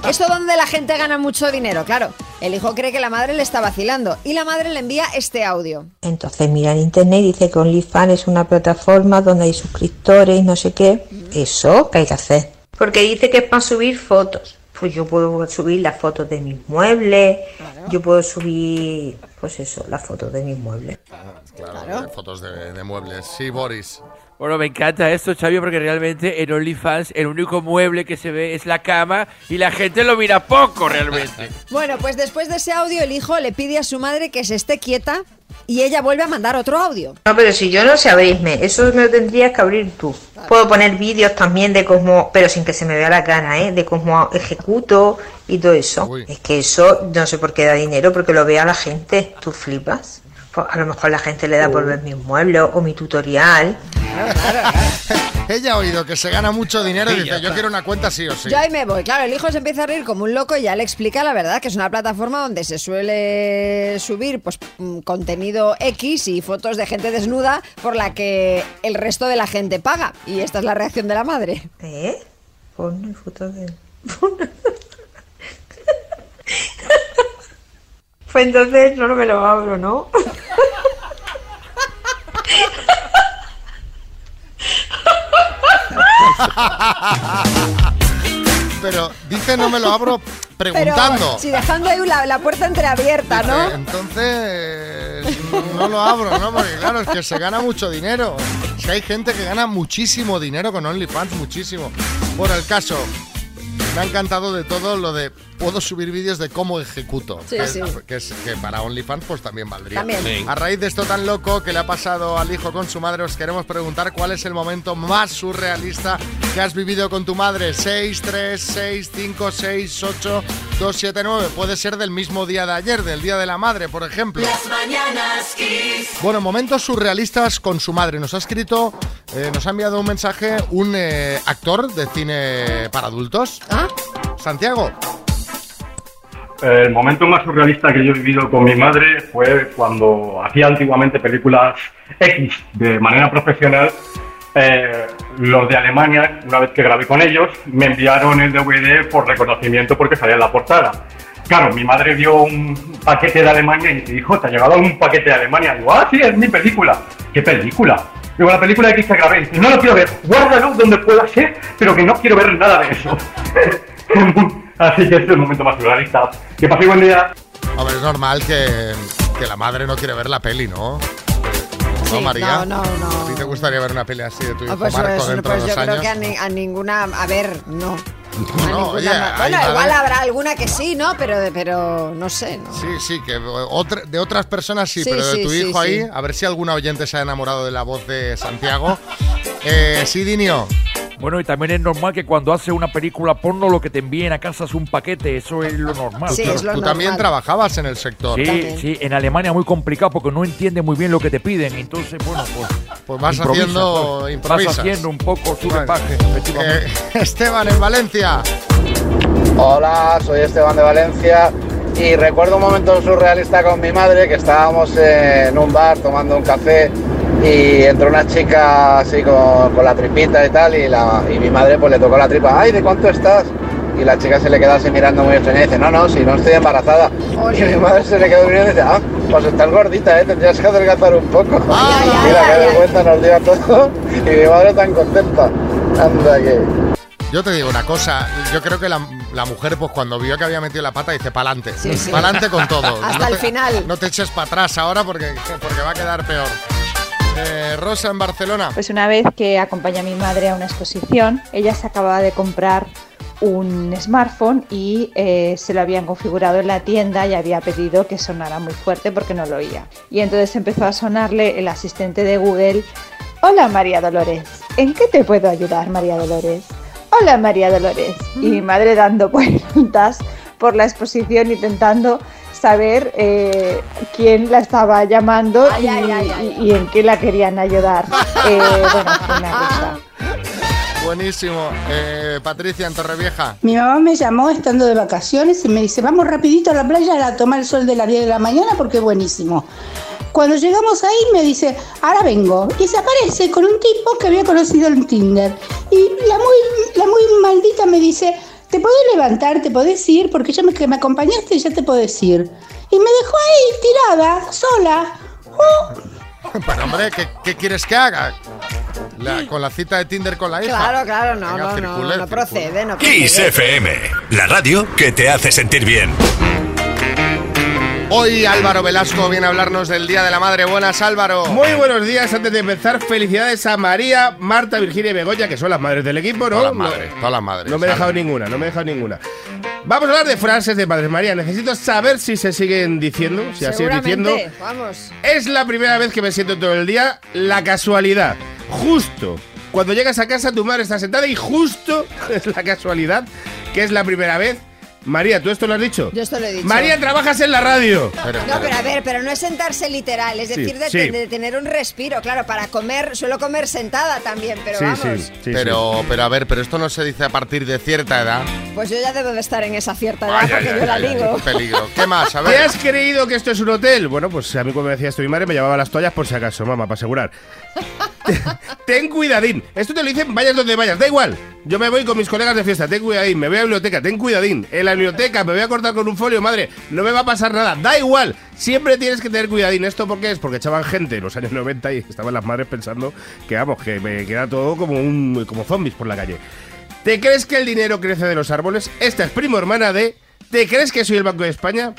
Esto donde la gente gana mucho dinero, claro. El hijo cree que la madre le está vacilando y la madre le envía este audio. Entonces mira en internet y dice que OnlyFans es una plataforma donde hay suscriptores y no sé qué. Eso, ¿qué hay que hacer? Porque dice que es para subir fotos. Pues yo puedo subir las fotos de mis muebles, yo puedo subir, pues eso, las fotos de mis muebles. Claro, de fotos de, de muebles. Sí, Boris. Bueno, me encanta esto, Xavi, porque realmente en OnlyFans el único mueble que se ve es la cama y la gente lo mira poco realmente. Bueno, pues después de ese audio el hijo le pide a su madre que se esté quieta y ella vuelve a mandar otro audio. No, pero si yo no sé abrirme, eso me lo tendrías que abrir tú. Puedo poner vídeos también de cómo, pero sin que se me vea la cara, ¿eh? De cómo ejecuto y todo eso. Es que eso no sé por qué da dinero, porque lo vea la gente. ¿Tú flipas? Pues a lo mejor la gente le da por ver mis muebles o mi tutorial. Ella ha oído que se gana mucho dinero y dice, yo quiero una cuenta sí o sí. Yo ahí me voy. Claro, el hijo se empieza a reír como un loco y ya le explica la verdad, que es una plataforma donde se suele subir pues mm, contenido X y fotos de gente desnuda por la que el resto de la gente paga. Y esta es la reacción de la madre. ¿Eh? Porno y fotos de... Pues entonces no me lo abro, ¿no? Pero dice no me lo abro preguntando. Pero, si dejando ahí la, la puerta entreabierta, Dice, ¿no? Entonces, no lo abro, ¿no? Porque claro, es que se gana mucho dinero. Es que hay gente que gana muchísimo dinero con OnlyFans, muchísimo. Bueno, el caso, me ha encantado de todo lo de puedo subir vídeos de cómo ejecuto. Sí, que, sí. que es- que para OnlyFans pues también valdría. También. Sí. A raíz de esto tan loco que le ha pasado al hijo con su madre, os queremos preguntar cuál es el momento más surrealista que has vivido con tu madre. 6, 3, 6, 5, 6, 8, 2, 7, 9. Puede ser del mismo día de ayer, del Día de la Madre, por ejemplo. Las mañanas Kiss. Bueno, momentos surrealistas con su madre. Nos ha escrito, eh, nos ha enviado un mensaje un eh, actor de cine para adultos. ¿Ah? Santiago. El momento más surrealista que yo he vivido con mi madre fue cuando hacía antiguamente películas X de manera profesional. Eh, los de Alemania, una vez que grabé con ellos, me enviaron el DVD por reconocimiento porque salía en la portada. Claro, mi madre vio un paquete de Alemania y me dijo, ¿te ha llegado un paquete de Alemania? Digo, ah, sí, es mi película. ¿Qué película? Digo, la película X que grabé. Dice, no lo quiero ver, guárdalo donde pueda ser, pero que no quiero ver nada de eso. Así que este es el momento más surrealista. Que pase buen día. Hombre, es normal que, que la madre no quiere ver la peli, ¿no? Sí, ¿No, María? no, no, no. ¿A ti te gustaría ver una peli así de tu hijo Ah, pues, Marco dentro pues de yo dos creo años? que a, ni- a ninguna. A ver, no. No, oye, bueno, igual habrá alguna que sí, ¿no? Pero, pero no sé. ¿no? Sí, sí, que otra- de otras personas sí, Sí, pero de sí, tu sí, hijo ahí, sí. a ver si alguna oyente se ha enamorado de la voz de Santiago. Eh, sí, Dinio. Bueno, y también es normal que cuando hace una película porno lo que te envíen a casa es un paquete, eso es lo normal. tú tú también trabajabas en el sector. Sí, sí, en Alemania muy complicado porque no entiende muy bien lo que te piden, entonces, bueno, pues... Pues vas improvisa, haciendo- pues. Vas haciendo un poco su Bueno, repaje, efectivamente. eh, Esteban, en Valencia. Hola, soy Esteban de Valencia y recuerdo un momento surrealista con mi madre que estábamos en un bar tomando un café y entró una chica así con, con la tripita y tal y, la, y mi madre pues le tocó la tripa, ay, ¿de cuánto estás? Y la chica se le queda así mirando muy extraña y dice, no, no, si no estoy embarazada. Y mi madre se le quedó mirando y dice, ah, pues estás gordita, ¿eh? tendrías que adelgazar un poco. Mira, qué vergüenza nos dio a todo y mi madre tan contenta. Anda que... Yo te digo una cosa, yo creo que la, la mujer, pues cuando vio que había metido la pata, dice, pa'lante. Sí, sí. Pa'lante con todo. Hasta No el te- final. No te eches para atrás ahora porque, porque va a quedar peor. Eh, Rosa en Barcelona. Pues una vez que acompañé a mi madre a una exposición, ella se acababa de comprar un smartphone y eh, se lo habían configurado en la tienda y había pedido que sonara muy fuerte porque no lo oía. Y entonces empezó a sonarle el asistente de Google. Hola María Dolores, ¿en qué te puedo ayudar María Dolores? Hola María Dolores. Y mi madre dando vueltas por la exposición intentando saber eh, quién la estaba llamando y, en qué la querían ayudar. Eh, bueno, fue una risa. Buenísimo. Eh, Patricia en Torrevieja. Mi mamá me llamó estando de vacaciones y me dice, vamos rapidito a la playa a tomar el sol de las 10 de la mañana porque es buenísimo. Cuando llegamos ahí me dice, ahora vengo. Y se aparece con un tipo que había conocido en Tinder. Y la muy, la muy maldita me dice, te podés levantar, te podés ir, porque ya me, que me acompañaste ya te podés ir. Y me dejó ahí tirada, sola. Oh, Pero hombre, ¿qué, qué quieres que haga? La- con la cita de Tinder con la hija. Claro, claro, no, Venga, no, no, circule, no procede, no Kiss procede. FM, la radio que te hace sentir bien. Hoy Álvaro Velasco viene a hablarnos del Día de la Madre. Buenas, Álvaro. Muy buenos días. Antes de empezar, felicidades a María, Marta, Virginia y Begoña, que son las madres del equipo, ¿no? Todas las madres, todas las madres. No me he dejado ninguna, no me he dejado ninguna. Vamos a hablar de frases de madres. María, necesito saber si se siguen diciendo, si sigues diciendo. Vamos. Es la primera vez que me siento todo el día la casualidad. Justo. Cuando llegas a casa, tu madre está sentada y justo es la casualidad que es la primera vez. María, ¿tú esto lo has dicho? Yo esto lo he dicho. María, trabajas en la radio. No, pero a ver, pero no es sentarse literal, es Sí, decir, de, sí. de tener un respiro. Claro, para comer, suelo comer sentada también, pero Sí, vamos. sí, pero, pero a ver, pero esto no se dice a partir de cierta edad. Pues yo ya debo de estar en esa cierta edad Ay, porque ay, yo la digo. Qué peligro. ¿Qué más? A ¿Te ver. has creído que esto es un hotel? Bueno, pues a mí cuando me decía esto mi madre me llevaba las toallas por si acaso, mamá, para asegurar. Ten cuidadín. Esto te lo dicen vayas donde vayas, da igual. Yo me voy con mis colegas de fiesta, ten cuidadín. Me voy a la biblioteca, ten cuidadín. En la biblioteca me voy a cortar con un folio, madre. No me va a pasar nada, da igual. Siempre tienes que tener cuidadín. ¿Esto por qué es? Porque echaban gente en los años 90 y estaban las madres pensando que, vamos, que me queda todo como, un, como zombies por la calle. ¿Te crees que el dinero crece de los árboles? Esta es primo hermana de... ¿Te crees que soy el Banco de España?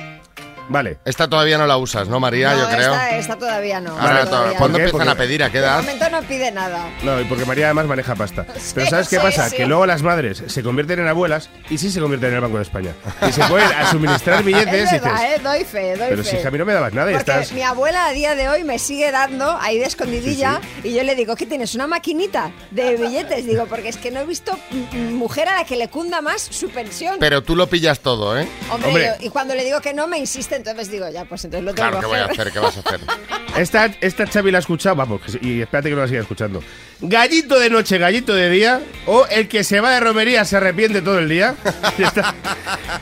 Vale. Esta todavía no la usas, ¿no, María? No, Yo creo. esta, esta todavía no. Ahora, esta todavía ¿cuándo empiezan Porque- a pedir? ¿A qué De edad? momento no pide nada. No, y porque María además maneja pasta. Pero ¿sabes qué sí, pasa? sí. Que luego las madres se convierten en abuelas y sí se convierten en el Banco de España. Y se pueden a suministrar billetes Es y verdad, dices... ¿eh? Doy fe, doy Pero fe. si hija, a mí no me dabas nada y Porque estás... mi abuela a día de hoy me sigue dando ahí de escondidilla y yo le digo, ¿qué tienes? ¿Una maquinita de billetes? Digo, porque es que no he visto mujer a la que le cunda más su pensión. Pero tú lo pillas todo, ¿eh? Hombre, yo- y cuando le digo que no, me insiste entonces digo, ya, pues entonces lo tengo Claro, ¿qué que voy a hacer. ¿Qué vas a hacer? Esta, esta Xavi la ha escuchado, vamos, sí, y espérate que no la siga escuchando. Gallito de noche, gallito de día, o el que se va de romería se arrepiente todo el día. Ya está.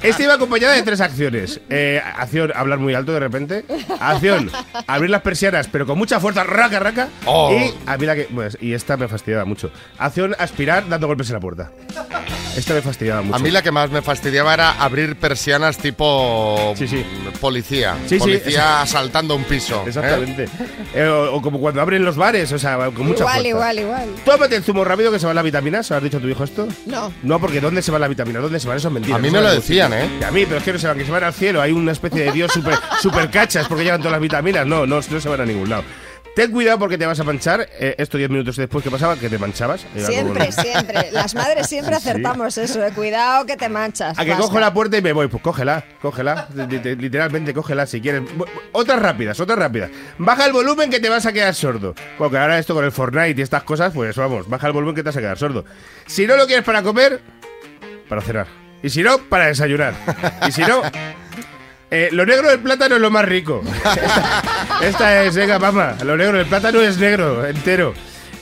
Esta iba acompañada de tres acciones. Eh, acción, hablar muy alto de repente. Acción, abrir las persianas, pero con mucha fuerza, raca, raca. Oh. Y a mí la que. pues, y esta me fastidiaba mucho. Acción, aspirar dando golpes en la puerta. Esta me fastidiaba mucho. A mí la que más me fastidiaba era abrir persianas tipo mm, policía. Sí, sí, policía esa- asaltando un piso. ¿eh? Exactamente. Eh, o, o como cuando abren los bares, o sea, con mucha Igual, fuerza. igual, igual. Tómate el zumo rápido que se van las vitaminas. ¿Se lo has dicho a tu hijo esto? No. No, porque ¿dónde se van las vitaminas? ¿Dónde se van? Eso es mentira. A mí no me lo decían. ¿eh? Y a mí, pero es que no se van, que se van al cielo. Hay una especie de dios super, super cachas porque llevan todas las vitaminas. No, no, no se van a ningún lado. Ten cuidado porque te vas a manchar. Eh, esto 10 minutos después que pasaba, que te manchabas. Siempre, como- siempre. Las madres siempre Sí. acertamos eso, de cuidado que te manchas. A que Basta. cojo la puerta y me voy. Pues cógela, cógela. Li- li- Literalmente cógela si quieres. Otras rápidas, otras rápidas. Baja el volumen que te vas a quedar sordo. Porque ahora esto con el Fortnite y estas cosas, pues vamos, baja el volumen que te vas a quedar sordo. Si no lo quieres para comer, para cenar. Y si no, para desayunar. Y si no, eh, lo negro del plátano es lo más rico. Esta, esta es, venga, mamá. Lo negro del plátano es negro, entero.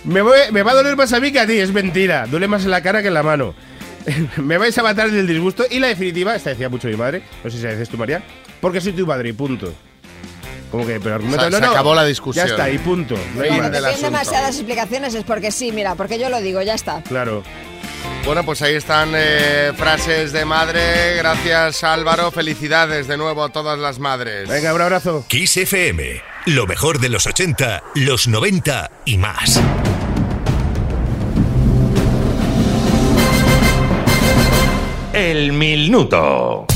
Me, voy- me va a doler más a mí que a ti, es mentira. Duele más en la cara que en la mano. me vais a matar del disgusto. Y la definitiva, esta decía mucho mi madre, no sé si la dices tú, María, porque soy tu madre y punto. Como que, pero argumento, Se- no, se no, acabó la discusión. Ya está, y punto. No hay demasiadas explicaciones, es porque sí, mira, porque yo lo digo, ya está. Claro. Bueno, pues ahí están eh, frases de madre. Gracias, Álvaro. Felicidades de nuevo a todas las madres. Venga, un abrazo. Kiss FM. Lo mejor de los 80, los 90 y más. El minuto.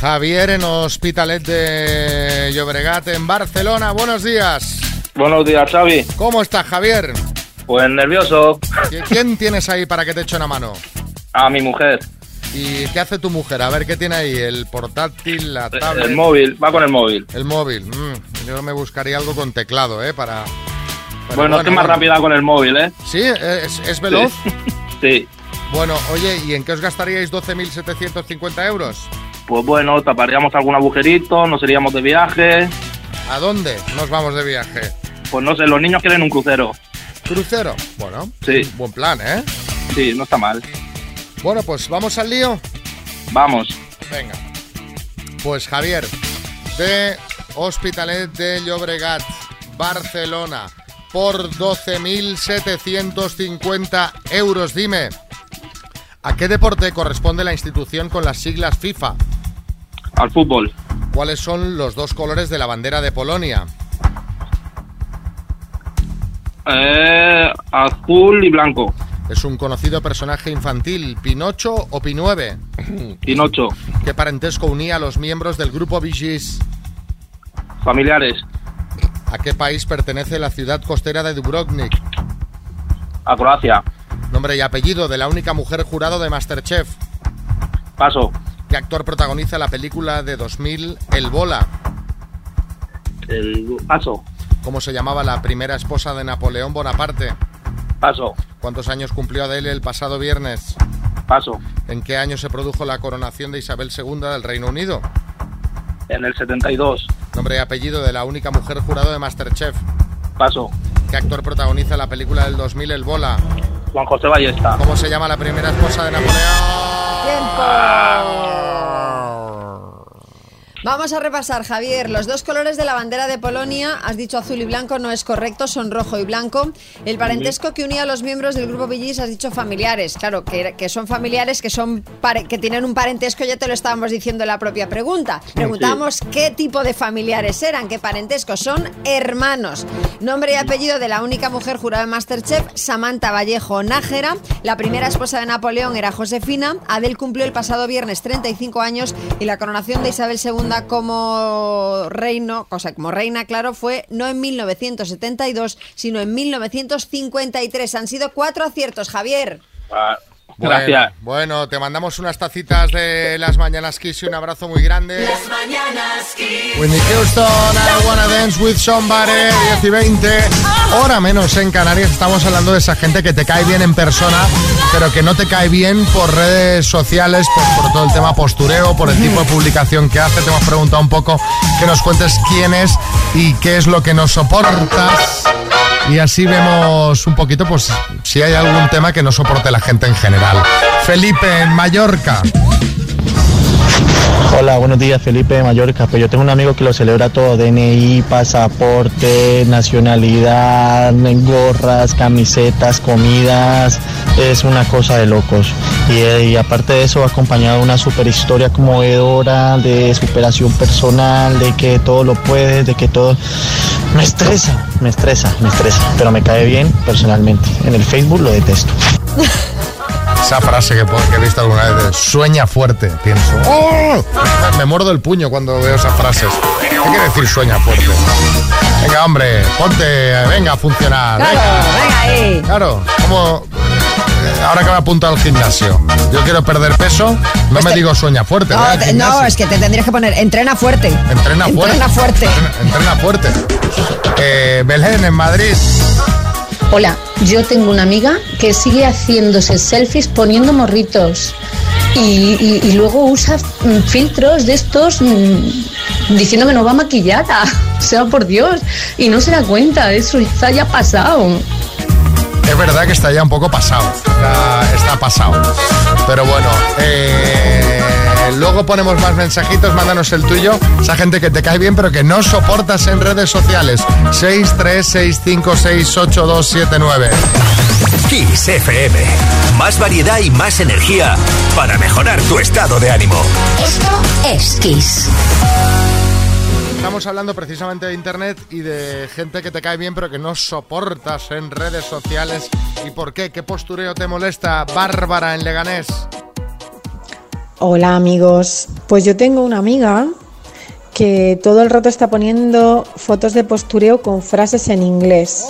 Javier en Hospitalet de Llobregat, en Barcelona. Buenos días. Buenos días, Xavi. ¿Cómo estás, Javier? Pues nervioso. ¿Qui- ¿Quién tienes ahí para que te eche una mano? A mi mujer. ¿Y qué hace tu mujer? A ver, ¿qué tiene ahí? ¿El portátil, la tablet? El móvil, va con el móvil. El móvil. mm, yo me buscaría algo con teclado, ¿eh? Para... bueno, es que es más bueno. rápida con el móvil, ¿eh? ¿Sí? ¿Es, es veloz? Sí. Bueno, oye, ¿y en qué os gastaríais 12.750 euros? Pues bueno, taparíamos algún agujerito, nos iríamos de viaje. ¿A dónde nos vamos de viaje? Pues no sé, los niños quieren un crucero. ¿Crucero? Bueno, Sí. buen plan, ¿eh? Sí, no está mal. Bueno, pues vamos al lío. Vamos. Venga. Pues Javier, de Hospitalet de Llobregat, Barcelona, por 12.750 euros. Dime, ¿a qué deporte corresponde la institución con las siglas FIFA? Al fútbol. ¿Cuáles son los dos colores de la bandera de Polonia? Eh, azul y blanco. ¿Es un conocido personaje infantil, Pinocho o Pinueve? Pinocho. ¿Qué parentesco unía a los miembros del grupo Gees? Familiares. ¿A qué país pertenece la ciudad costera de Dubrovnik? A Croacia. Nombre y apellido de la única mujer jurado de Masterchef. Paso. ¿Qué actor protagoniza la película de 2000 El Bola? El paso. ¿Cómo se llamaba la primera esposa de Napoleón Bonaparte? Paso. ¿Cuántos años cumplió Adele el pasado viernes? Paso. ¿En qué año se produjo la coronación de Isabel II del Reino Unido? En el 72. Nombre y apellido de la única mujer jurado de Masterchef. Paso. ¿Qué actor protagoniza la película del 2000 El Bola? Juan José Ballesta. ¿Cómo se llama la primera esposa de Napoleón? Vamos a repasar, Javier. Los dos colores de la bandera de Polonia, has dicho azul y blanco, no es correcto, son rojo y blanco. El parentesco que unía a los miembros del grupo Villis, has dicho familiares. Claro, que, que son familiares, que son que tienen un parentesco, ya te lo estábamos diciendo en la propia pregunta. Preguntamos qué tipo de familiares eran, qué parentesco. Son hermanos. Nombre y apellido de la única mujer jurada de Masterchef, Samantha Vallejo Nájera. La primera esposa de Napoleón era Josefina. Adel cumplió el pasado viernes 35 años y la coronación de Isabel II como reino, cosa como reina, claro, fue no en 1972, sino en 1953. Han sido cuatro aciertos, Javier. Ah, Bueno, Gracias. Bueno, te mandamos unas tacitas de las mañanas Kiss y un abrazo muy grande. Las mañanas Kiss. Whitney Houston, I wanna dance with somebody, 10 y 20. Hora menos en Canarias. Estamos hablando de esa gente que te cae bien en persona, pero que no te cae bien por redes sociales, pues por todo el tema postureo, por el tipo de publicación que hace. Te hemos preguntado un poco que nos cuentes quién es y qué es lo que nos soportas. Y así vemos un poquito, pues, si hay algún tema que no soporte la gente en general. Felipe, en Mallorca. Hola, buenos días, Felipe de Mallorca. Pues yo tengo un amigo que lo celebra todo: DNI, pasaporte, nacionalidad, gorras, camisetas, comidas. Es una cosa de locos. Y, eh, aparte de eso, acompañado una super historia conmovedora de superación personal, de que todo lo puedes, de que todo. Me estresa, me estresa, me estresa. Pero me cae bien personalmente. En el Facebook lo detesto. Esa frase que, que he visto alguna vez de sueña fuerte, pienso. ¡Oh! Me, me muerdo el puño cuando veo esas frases. ¿Qué quiere decir sueña fuerte? Venga, hombre, ponte, venga a funcionar. Claro, venga ahí. Claro, como eh, ahora que me apunto al gimnasio, yo quiero perder peso, no me digo sueña fuerte. No, te- es que te tendrías que poner entrena fuerte. Entrena fuerte. Entrena fuerte. Entrena, entrena fuerte. Eh, Belén, en Madrid. Hola, yo tengo una amiga que sigue haciéndose selfies poniendo morritos y, luego usa mm, filtros de estos mm, diciendo que no va maquillada. O sea, por Dios, y no se da cuenta, eso está ya pasado. Es verdad que está ya un poco pasado. Está, está pasado. Pero bueno, eh, luego ponemos más mensajitos, mándanos el tuyo. Esa gente que te cae bien, pero que no soportas en redes sociales. 636568279. Kiss FM. Más variedad y más energía para mejorar tu estado de ánimo. Esto es Kiss. Estamos hablando precisamente de internet y de gente que te cae bien, pero que no soportas en redes sociales. ¿Y por qué? ¿Qué postureo te molesta? Bárbara en Leganés. Hola amigos, pues yo tengo una amiga que todo el rato está poniendo fotos de postureo con frases en inglés.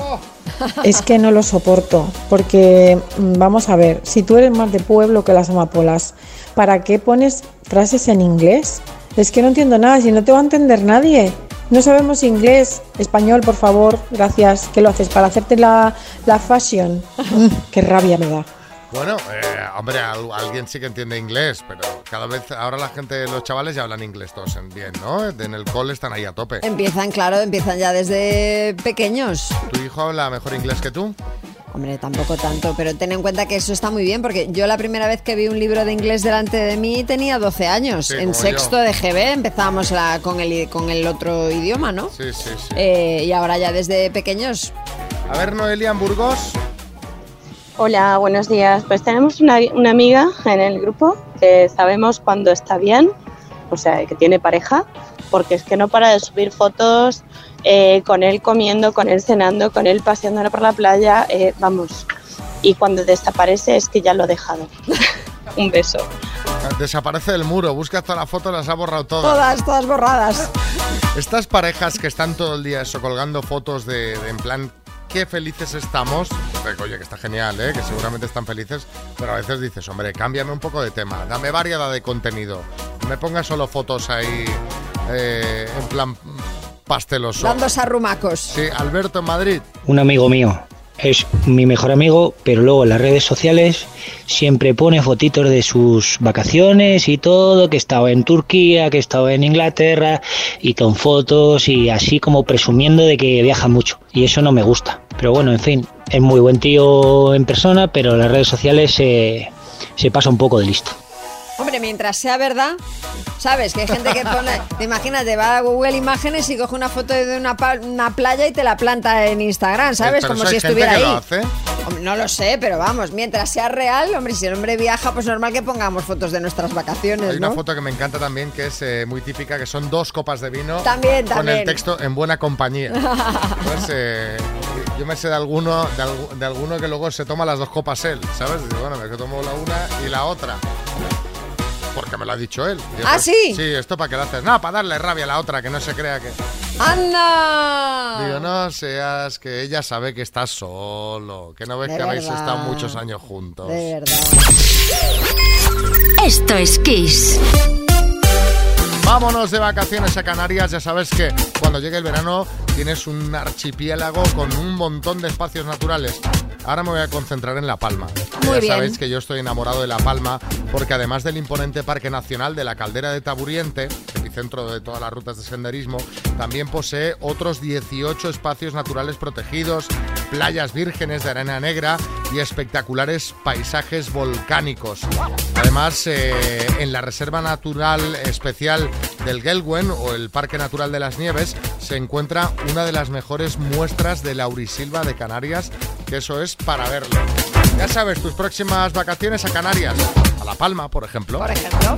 Es que no lo soporto, porque mm, vamos a ver, si tú eres más de pueblo que las amapolas, ¿para qué pones frases en inglés? Es que no entiendo nada, si no te va a entender nadie. No sabemos inglés, español, por favor, gracias. ¿Qué lo haces? ¿Para hacerte la, la fashion? Mm, qué rabia me da. Bueno, eh, hombre, al- alguien sí que entiende inglés, pero cada vez ahora la gente, los chavales ya hablan inglés todos en bien, ¿no? En el cole están ahí a tope. Empiezan, claro, empiezan ya desde pequeños. ¿Tu hijo habla mejor inglés que tú? Hombre, tampoco tanto, pero ten en cuenta que eso está muy bien, porque yo la primera vez que vi un libro de inglés delante de mí tenía 12 años. Sí, en sexto yo. de GB empezábamos la- con, el, con el otro idioma, ¿no? Sí, sí, sí. Eh, y ahora ya desde pequeños. A ver, Noelia en Burgos. Hola, buenos días. Pues tenemos una, una amiga en el grupo que sabemos cuando está bien, o sea, que tiene pareja, porque es que no para de subir fotos eh, con él comiendo, con él cenando, con él paseando por la playa, eh, vamos. Y cuando desaparece es que ya lo ha dejado. Un beso. Desaparece del muro, busca toda la foto, las ha borrado todas. Todas, todas borradas. Estas parejas que están todo el día eso, colgando fotos de, de en plan qué felices estamos. Oye, que está genial, ¿eh? que seguramente están felices, pero a veces dices, hombre, cámbiame un poco de tema, dame variedad de contenido. No me pongas solo fotos ahí eh, en plan pasteloso. Dándose arrumacos. Sí, Alberto en Madrid. Un amigo mío es mi mejor amigo, pero luego en las redes sociales siempre pone fotitos de sus vacaciones y todo, que estaba en Turquía, que estaba en Inglaterra, y con fotos y así como presumiendo de que viaja mucho. Y eso no me gusta. Pero bueno, en fin, es muy buen tío en persona, pero en las redes sociales se, se pasa un poco de listo. Hombre, mientras sea verdad, ¿sabes? Que hay gente que pone, te imaginas, te va a Google Imágenes y coge una foto de una, una playa y te la planta en Instagram, ¿sabes? Pero Como si estuviera ahí. lo hace. Hombre, no lo sé, pero vamos, mientras sea real, hombre, si el hombre viaja, pues normal que pongamos fotos de nuestras vacaciones, Hay una ¿no? foto que me encanta también, que es eh, muy típica, que son dos copas de vino También, con también. el texto en buena compañía. Pues, eh, yo me sé de alguno, de, de alguno que luego se toma las dos copas él, ¿sabes? Dice, bueno, me tomo la una y la otra. Porque me lo ha dicho él. Digo, ¿Ah, sí? Sí, esto para que lo haces. No, para darle rabia a la otra, que no se crea que... ¡Anda! Digo, no seas que ella sabe que estás solo, que no ves De que habéis estado muchos años juntos. De verdad. Esto es Kiss. Vámonos de vacaciones a Canarias. Ya sabes que cuando llegue el verano tienes un archipiélago con un montón de espacios naturales. Ahora me voy a concentrar en La Palma. Muy ya bien. sabéis que yo estoy enamorado de La Palma porque además del imponente Parque Nacional de la Caldera de Taburiente, epicentro de todas las rutas de senderismo, también posee otros 18 espacios naturales protegidos, playas vírgenes de arena negra y espectaculares paisajes volcánicos. Además, eh, en la Reserva Natural Especial del Gelwen o el Parque Natural de las Nieves se encuentra una de las mejores muestras de laurisilva de Canarias, que eso es para verlo. Ya sabes, tus próximas vacaciones a Canarias, a La Palma, por ejemplo. Por ejemplo.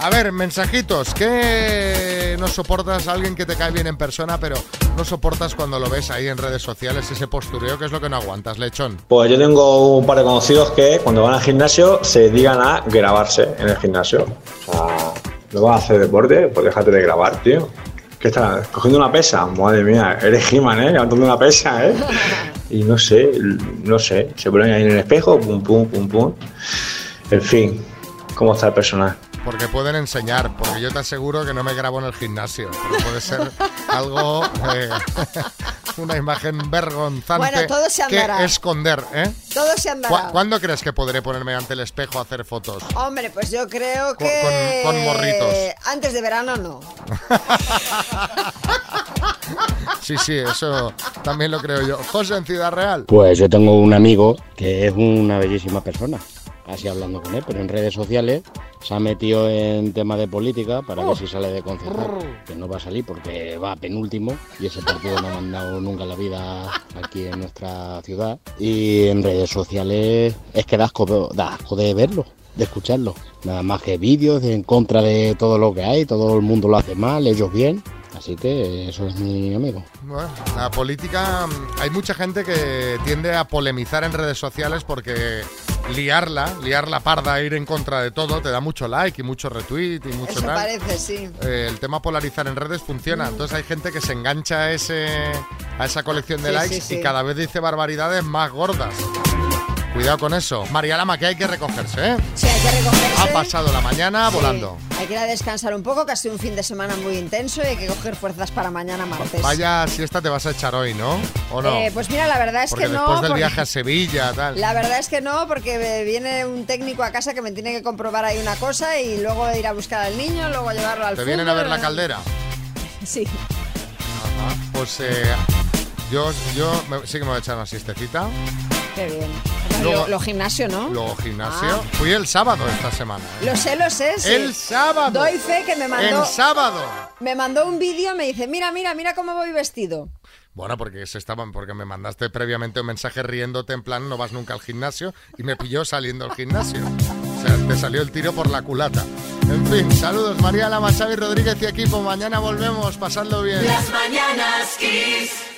A ver, mensajitos, ¿qué no soportas a alguien que te cae bien en persona, pero no soportas cuando lo ves ahí en redes sociales, ese postureo, que es lo que no aguantas, lechón? Pues yo tengo un par de conocidos que cuando van al gimnasio se dedican a grabarse en el gimnasio. O sea, no vas a hacer deporte, pues déjate de grabar, tío. ¿Qué estás? ¿Cogiendo una pesa? Madre mía, eres He-Man, ¿eh? Levantando una pesa, ¿eh? Y no sé, no sé, se ponen ahí en el espejo, pum, pum, pum, pum. En fin, ¿cómo está el personal? Porque pueden enseñar, porque yo te aseguro que no me grabo en el gimnasio. Porque puede ser algo, eh, una imagen vergonzante Bueno, todo se que andará. esconder, ¿eh? Todo se ¿Cu- andará. ¿Cuándo crees que podré ponerme ante el espejo a hacer fotos? Hombre, pues yo creo Con- que... con- con morritos. Antes de verano no. Sí, sí, eso también lo creo yo. José en Ciudad Real. Pues yo tengo un amigo que es una bellísima persona, así hablando con él, pero en redes sociales se ha metido en temas de política para ver si sale de concejal, que no va a salir porque va penúltimo y ese partido no ha mandado nunca la vida aquí en nuestra ciudad. Y en redes sociales es que da asco, da asco de verlo, de escucharlo. Nada más que vídeos en contra de todo lo que hay, todo el mundo lo hace mal, ellos bien. Así que eso es mi amigo. Bueno, la política, mm, hay mucha gente que tiende a polemizar en redes sociales porque liarla, liar la parda, ir en contra de todo, te da mucho like y mucho retweet y mucho Eso tal. parece, sí. Eh, el tema polarizar en redes funciona. Entonces hay gente que se engancha a, ese, a esa colección de Sí, likes sí, sí. y cada vez dice barbaridades más gordas. Cuidado con eso. María Lama, que hay que recogerse, ¿eh? Sí, hay que recogerse. Ha pasado la mañana Sí. volando. Hay que ir a descansar un poco, que ha sido un fin de semana muy intenso y hay que coger fuerzas para mañana martes. Vaya siesta te vas a echar hoy, ¿no? ¿O no? Eh, pues mira, la verdad es Porque que no. después del viaje a Sevilla, tal. La verdad es que no, porque viene un técnico a casa que me tiene que comprobar ahí una cosa y luego ir a buscar al niño, luego llevarlo al ¿Te vienen a ver la caldera? Sí. Ajá. Pues eh, yo, yo me- sí que me voy a echar una siestecita. Qué bien. Luego- lo, lo gimnasio, ¿no? Luego gimnasio. Ah. Fui el sábado esta semana. ¿eh? Lo sé, lo sé. sí. El sábado. Doy fe que me mandó. El sábado. Me mandó un vídeo, me dice, mira, mira, mira cómo voy vestido. Bueno, porque se estaban, porque me mandaste previamente un mensaje riéndote en plan no vas nunca al gimnasio y me pilló saliendo al gimnasio. O sea, te salió el tiro por la culata. En fin, saludos María Lama, Xavi Rodríguez y equipo. Mañana volvemos, pasadlo bien. Las mañanas Kiss.